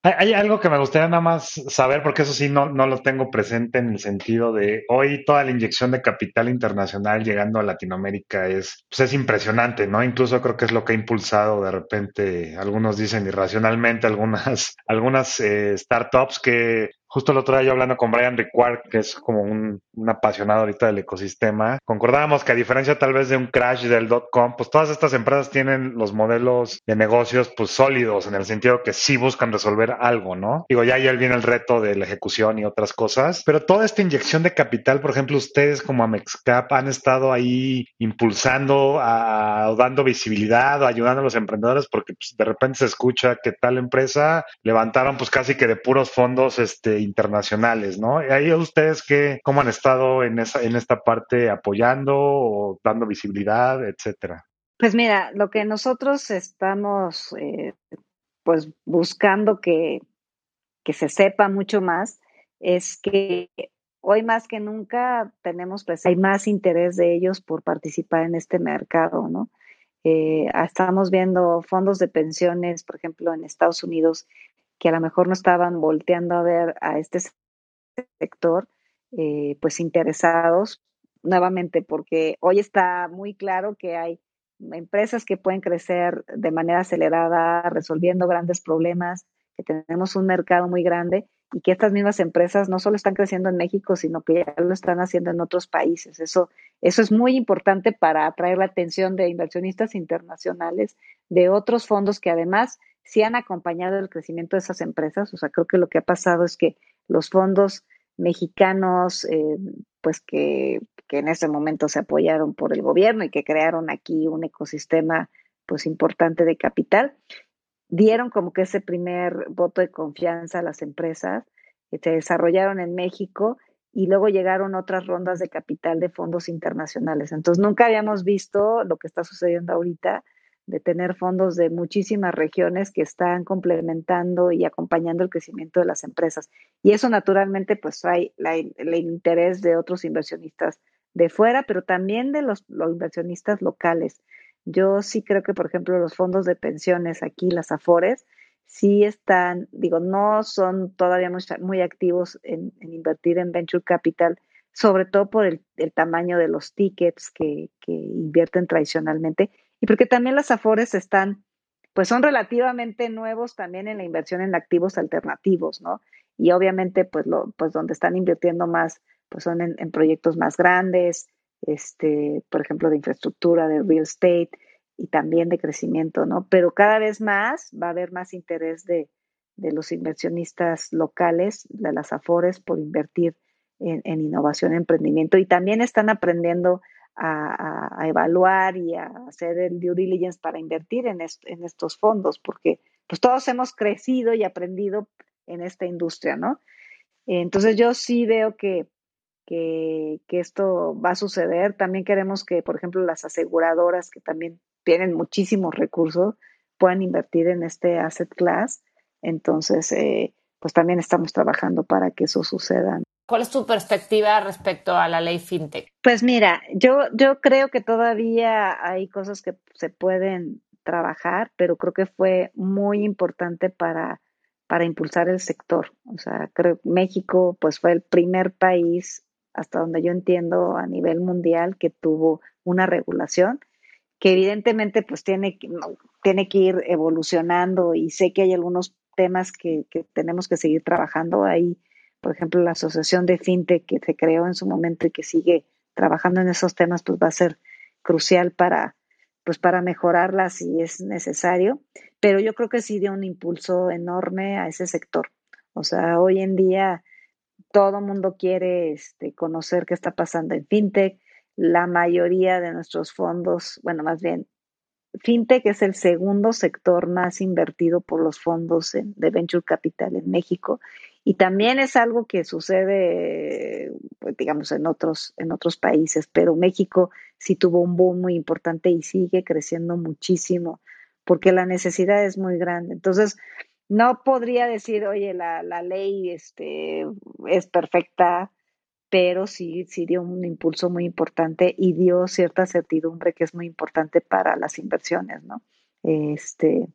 Hay, algo que me gustaría nada más saber, porque eso sí no, no lo tengo presente en el sentido de hoy toda la inyección de capital internacional llegando a Latinoamérica es, pues es impresionante, ¿no? Incluso creo que es lo que ha impulsado de repente, algunos dicen irracionalmente, algunas, algunas eh, startups que Justo el otro día yo hablando con Brian Rickward, que es como un, apasionado ahorita del ecosistema, concordábamos que a diferencia tal vez de un crash del dot-com, pues todas estas empresas tienen los modelos de negocios pues sólidos, en el sentido que sí buscan resolver algo, ¿no? Digo, ya ahí viene el reto de la ejecución y otras cosas, pero toda esta inyección de capital, por ejemplo, ustedes como Amexcap han estado ahí impulsando, a, dando visibilidad o ayudando a los emprendedores, porque pues, de repente se escucha que tal empresa levantaron pues casi que de puros fondos, este, internacionales, ¿no? Ahí ustedes qué, cómo han estado en esa, en esta parte apoyando o dando visibilidad, etcétera. Pues mira, lo que nosotros estamos eh, pues buscando que, que se sepa mucho más es que hoy más que nunca tenemos, pues hay más interés de ellos por participar en este mercado, ¿no? Eh, estamos viendo fondos de pensiones, por ejemplo, en Estados Unidos, que a lo mejor no estaban volteando a ver a este sector, eh, pues interesados nuevamente, porque hoy está muy claro que hay empresas que pueden crecer de manera acelerada, resolviendo grandes problemas, que tenemos un mercado muy grande y que estas mismas empresas no solo están creciendo en México, sino que ya lo están haciendo en otros países. Eso, eso es muy importante para atraer la atención de inversionistas internacionales, de otros fondos que además sí han acompañado el crecimiento de esas empresas. O sea, creo que lo que ha pasado es que los fondos mexicanos, eh, pues que, que, en ese momento se apoyaron por el gobierno y que crearon aquí un ecosistema pues importante de capital, dieron como que ese primer voto de confianza a las empresas que se desarrollaron en México y luego llegaron otras rondas de capital de fondos internacionales. Entonces nunca habíamos visto lo que está sucediendo ahorita, de tener fondos de muchísimas regiones que están complementando y acompañando el crecimiento de las empresas. Y eso naturalmente pues trae el interés de otros inversionistas de fuera, pero también de los, los, inversionistas locales. Yo sí creo que, por ejemplo, los fondos de pensiones aquí, las AFORES, sí están, digo, no son todavía muy, muy activos en, invertir en venture capital, sobre todo por el, el tamaño de los tickets que, que invierten tradicionalmente y porque también las AFORES están, pues son relativamente nuevos también en la inversión en activos alternativos, ¿no? Y obviamente, pues, lo, pues donde están invirtiendo más, pues son en, proyectos más grandes, este, por ejemplo, de infraestructura, de real estate y también de crecimiento, ¿no? Pero cada vez más va a haber más interés de, de los inversionistas locales, de las AFORES, por invertir en, en innovación, emprendimiento y también están aprendiendo a, evaluar y a hacer el due diligence para invertir en, estos fondos, porque pues todos hemos crecido y aprendido en esta industria, ¿no? Entonces yo sí veo que, que, que, esto va a suceder. También queremos que, por ejemplo, las aseguradoras que también tienen muchísimos recursos puedan invertir en este asset class. Entonces, eh, pues también estamos trabajando para que eso suceda. ¿Cuál es tu perspectiva respecto a la ley FinTech? Pues mira, yo, yo creo que todavía hay cosas que se pueden trabajar, pero creo que fue muy importante para, para impulsar el sector. O sea, creo que México pues fue el primer país, hasta donde yo entiendo, a nivel mundial que tuvo una regulación que evidentemente pues tiene, tiene que ir evolucionando y sé que hay algunos temas que, que tenemos que seguir trabajando ahí. Por ejemplo, la asociación de FinTech que se creó en su momento y que sigue trabajando en esos temas, pues va a ser crucial para, pues para mejorarla si es necesario. Pero yo creo que sí dio un impulso enorme a ese sector. O sea, hoy en día todo mundo quiere este, conocer qué está pasando en FinTech. La mayoría de nuestros fondos, bueno, más bien FinTech es el segundo sector más invertido por los fondos de Venture Capital en México y también es algo que sucede, pues, digamos, en otros, en otros países, pero México sí tuvo un boom muy importante y sigue creciendo muchísimo porque la necesidad es muy grande. Entonces, no podría decir, oye, la, la ley este, es perfecta, pero sí, sí dio un impulso muy importante y dio cierta certidumbre que es muy importante para las inversiones, ¿no? Este,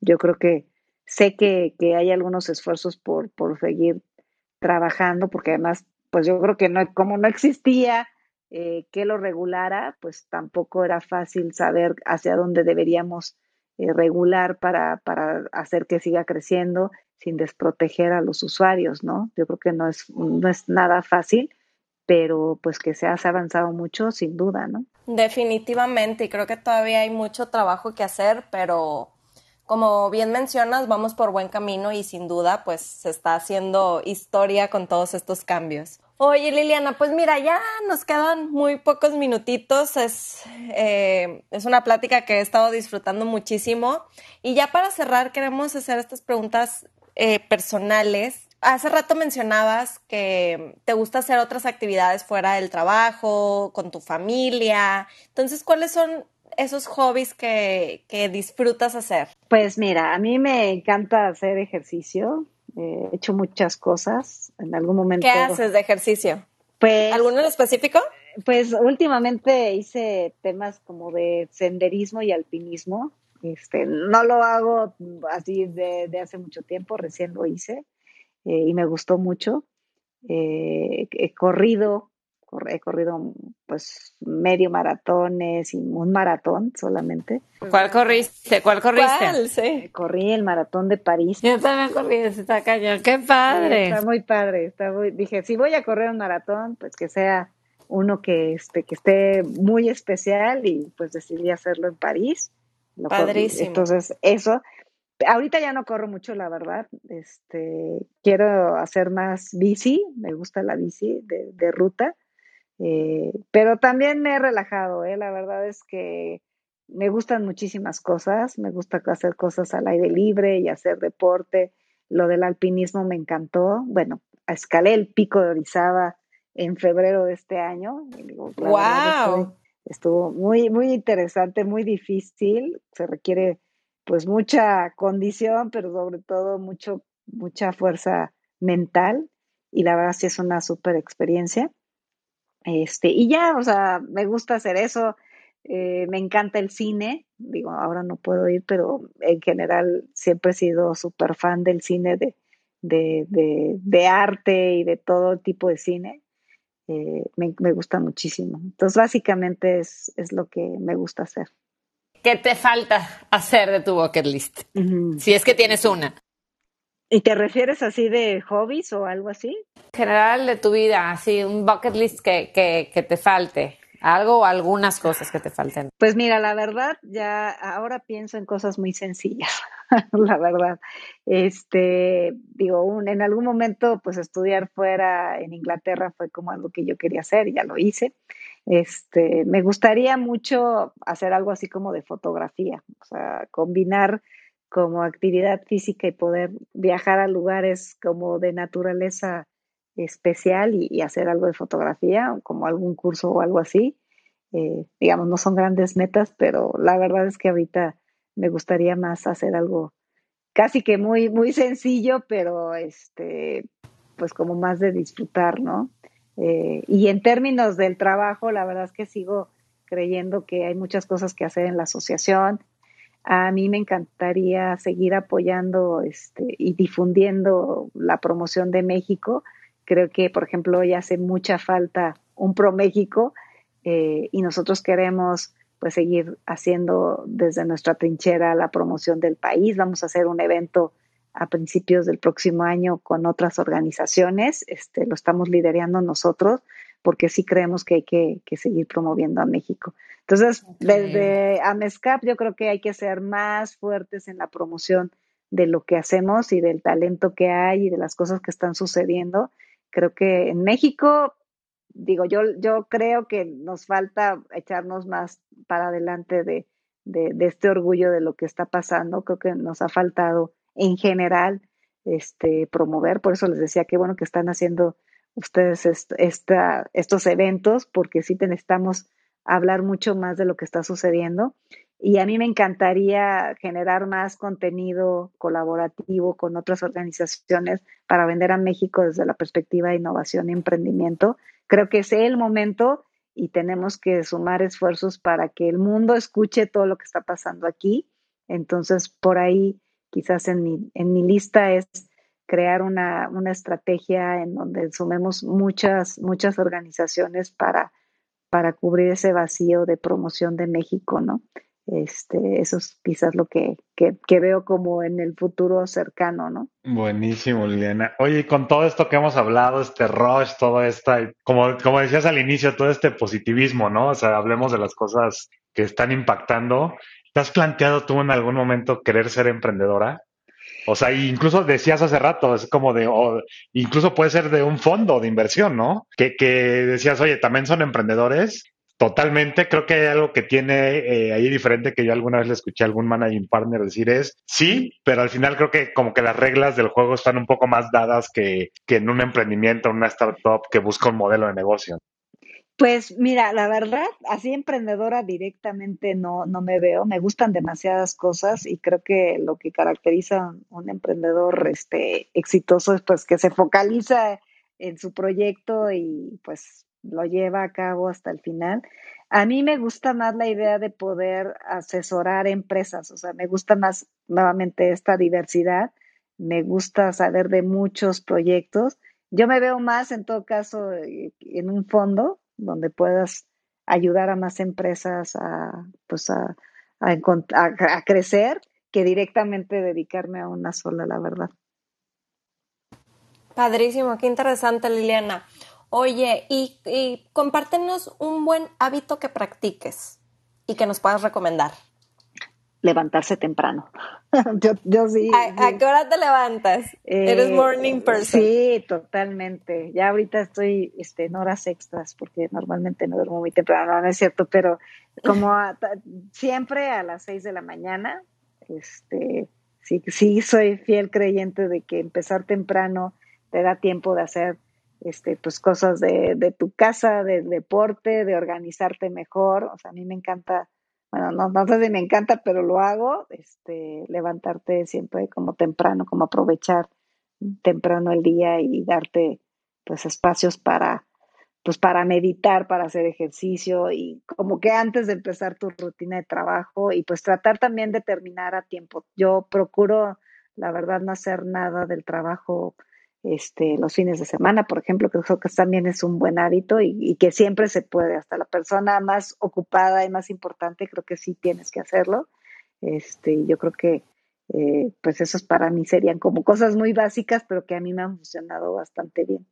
yo creo que sé que, que hay algunos esfuerzos por, por seguir trabajando, porque además, pues yo creo que no, como no existía eh, que lo regulara, pues tampoco era fácil saber hacia dónde deberíamos eh, regular para, para hacer que siga creciendo sin desproteger a los usuarios, ¿no? Yo creo que no es, no es nada fácil, pero pues que se ha avanzado mucho, sin duda, ¿no? Definitivamente, y creo que todavía hay mucho trabajo que hacer, pero como bien mencionas, vamos por buen camino y sin duda, pues se está haciendo historia con todos estos cambios. Oye, Liliana, pues mira, ya nos quedan muy pocos minutitos. Es, eh, es una plática que he estado disfrutando muchísimo. Y ya para cerrar, queremos hacer estas preguntas eh, personales hace rato mencionabas que te gusta hacer otras actividades fuera del trabajo, con tu familia. Entonces, ¿cuáles son esos hobbies que, que disfrutas hacer? Pues mira, a mí me encanta hacer ejercicio. he hecho muchas cosas. En algún momento. ¿Qué haces de ejercicio? Pues, ¿Alguno en específico? Pues últimamente hice temas como de senderismo y alpinismo. Este, no lo hago así de, de hace mucho tiempo, recién lo hice. Eh, y me gustó mucho. Eh, he corrido, he corrido pues medio maratones y un maratón solamente. ¿Cuál corriste? ¿Cuál corriste? Sí. Corrí el maratón de París. Yo también corrí, está cañón. ¡Qué padre! está muy padre. Está muy, dije, si voy a correr un maratón, pues que sea uno que, este, que esté muy especial y pues decidí hacerlo en París. Padrísimo. Entonces, eso ahorita ya no corro mucho, la verdad. Este, quiero hacer más bici, me gusta la bici de, ruta, eh, pero también me he relajado, ¿eh? la verdad es que me gustan muchísimas cosas, me gusta hacer cosas al aire libre y hacer deporte. Lo del alpinismo me encantó. Bueno, escalé el pico de Orizaba en febrero de este año. ¡Wow! Estuvo muy, muy interesante, muy difícil. Se requiere pues mucha condición, pero sobre todo mucho, mucha fuerza mental y la verdad sí es una súper experiencia. Este, y ya, o sea, me gusta hacer eso, eh, me encanta el cine, digo, ahora no puedo ir, pero en general siempre he sido súper fan del cine de, de, de, de, arte y de todo tipo de cine. Eh, me, me, gusta muchísimo. Entonces, básicamente es, es lo que me gusta hacer. ¿Qué te falta hacer de tu bucket list? Si es que tienes una. ¿Y te refieres así de hobbies o algo así? General de tu vida, así un bucket list que, que, que te falte. Algo o algunas cosas que te falten. Pues mira, la verdad, ya ahora pienso en cosas muy sencillas, la verdad. Este, digo, en algún momento, pues estudiar fuera en Inglaterra fue como algo que yo quería hacer, y ya lo hice. Este, me gustaría mucho hacer algo así como de fotografía, o sea, combinar como actividad física y poder viajar a lugares como de naturaleza especial y, hacer algo de fotografía, como algún curso o algo así. Eh, digamos, no son grandes metas, pero la verdad es que ahorita me gustaría más hacer algo casi que muy, muy sencillo, pero este, pues como más de disfrutar, ¿no? Eh, y en términos del trabajo, la verdad es que sigo creyendo que hay muchas cosas que hacer en la asociación. A mí me encantaría seguir apoyando este, y difundiendo la promoción de México. Creo que, por ejemplo, hoy hace mucha falta un Pro México eh, y nosotros queremos pues seguir haciendo desde nuestra trinchera la promoción del país. Vamos a hacer un evento a principios del próximo año con otras organizaciones. Este, lo estamos liderando nosotros porque sí creemos que hay que, seguir promoviendo a México. Entonces, desde AMESCAP yo creo que hay que ser más fuertes en la promoción de lo que hacemos y del talento que hay y de las cosas que están sucediendo. Creo que en México, digo, yo, yo creo que nos falta echarnos más para adelante de, de este orgullo de lo que está pasando. Creo que nos ha faltado en general este, promover. Por eso les decía que bueno que están haciendo ustedes estos eventos, porque sí necesitamos hablar mucho más de lo que está sucediendo. Y a mí me encantaría generar más contenido colaborativo con otras organizaciones para vender a México desde la perspectiva de innovación y emprendimiento. Creo que es el momento y tenemos que sumar esfuerzos para que el mundo escuche todo lo que está pasando aquí. Entonces, por ahí quizás en mi, en mi lista es crear una, una estrategia en donde sumemos muchas, muchas organizaciones para, para cubrir ese vacío de promoción de México, ¿no? Este, eso es quizás lo que, que, veo como en el futuro cercano, ¿no? Buenísimo, Liliana. Oye, con todo esto que hemos hablado, este rush, todo esta, como, como decías al inicio, todo este positivismo, ¿no? O sea, hablemos de las cosas que están impactando. ¿Te has planteado tú en algún momento querer ser emprendedora? O sea, incluso decías hace rato, es como de, incluso puede ser de un fondo de inversión, ¿no? Que, que decías, oye, también son emprendedores. Totalmente, creo que hay algo que tiene eh, ahí diferente que yo alguna vez le escuché a algún managing partner decir es, sí, pero al final creo que como que las reglas del juego están un poco más dadas que, que en un emprendimiento, en una startup que busca un modelo de negocio. Pues mira, la verdad, así emprendedora directamente no, no me veo. Me gustan demasiadas cosas y creo que lo que caracteriza a un emprendedor este, exitoso es pues que se focaliza en su proyecto y pues lo lleva a cabo hasta el final. A mí me gusta más la idea de poder asesorar empresas, o sea, me gusta más nuevamente esta diversidad, me gusta saber de muchos proyectos. Yo me veo más en todo caso eh, en un fondo, donde puedas ayudar a más empresas a, pues a, crecer que directamente dedicarme a una sola, la verdad. Padrísimo, qué interesante, Liliana. Oye, y compártenos un buen hábito que practiques y que nos puedas recomendar levantarse temprano. yo, yo sí. ¿A, qué hora te levantas? ¿Eres eh, morning person? Sí, totalmente. Ya ahorita estoy este, en horas extras porque normalmente no duermo muy temprano, no, es cierto, pero como siempre a las seis de la mañana, este, sí, sí soy fiel creyente de que empezar temprano te da tiempo de hacer este, pues cosas de, de tu casa, de deporte, de organizarte mejor. O sea, a mí me encanta bueno, no, no sé si me encanta, pero lo hago, este, levantarte siempre como temprano, como aprovechar temprano el día y darte pues espacios para pues para meditar, para hacer ejercicio y como que antes de empezar tu rutina de trabajo y pues tratar también de terminar a tiempo. Yo procuro, la verdad, no hacer nada del trabajo este, los fines de semana, por ejemplo, que creo que también es un buen hábito y, que siempre se puede, hasta la persona más ocupada y más importante, creo que sí tienes que hacerlo. Este, yo creo que eh, pues esos para mí serían como cosas muy básicas, pero que a mí me han funcionado bastante bien.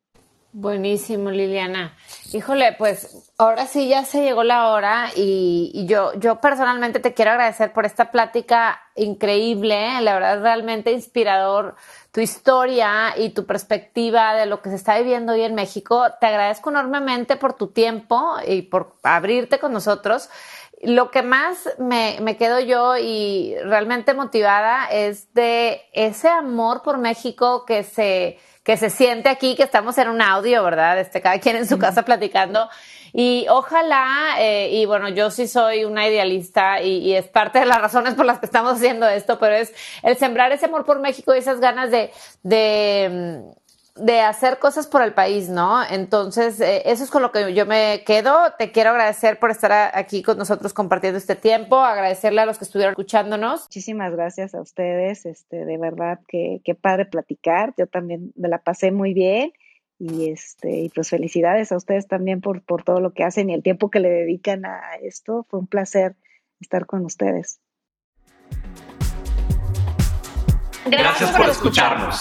Buenísimo, Liliana. Híjole, pues ahora sí ya se llegó la hora y, yo, yo personalmente te quiero agradecer por esta plática increíble, la verdad realmente inspirador tu historia y tu perspectiva de lo que se está viviendo hoy en México. Te agradezco enormemente por tu tiempo y por abrirte con nosotros. Lo que más me, me quedo yo y realmente motivada es de ese amor por México que se que se siente aquí, que estamos en un audio, ¿verdad? Este, cada quien en su casa platicando. Y ojalá, eh, y bueno, yo sí soy una idealista y, y, es parte de las razones por las que estamos haciendo esto, pero es el sembrar ese amor por México y esas ganas de, de, de hacer cosas por el país, ¿no? Entonces, eh, eso es con lo que yo me quedo. Te quiero agradecer por estar aquí con nosotros compartiendo este tiempo, agradecerle a los que estuvieron escuchándonos. Muchísimas gracias a ustedes, este, de verdad que qué padre platicar. Yo también me la pasé muy bien y este y pues felicidades a ustedes también por, por todo lo que hacen y el tiempo que le dedican a esto. Fue un placer estar con ustedes. Gracias, por, escucharnos.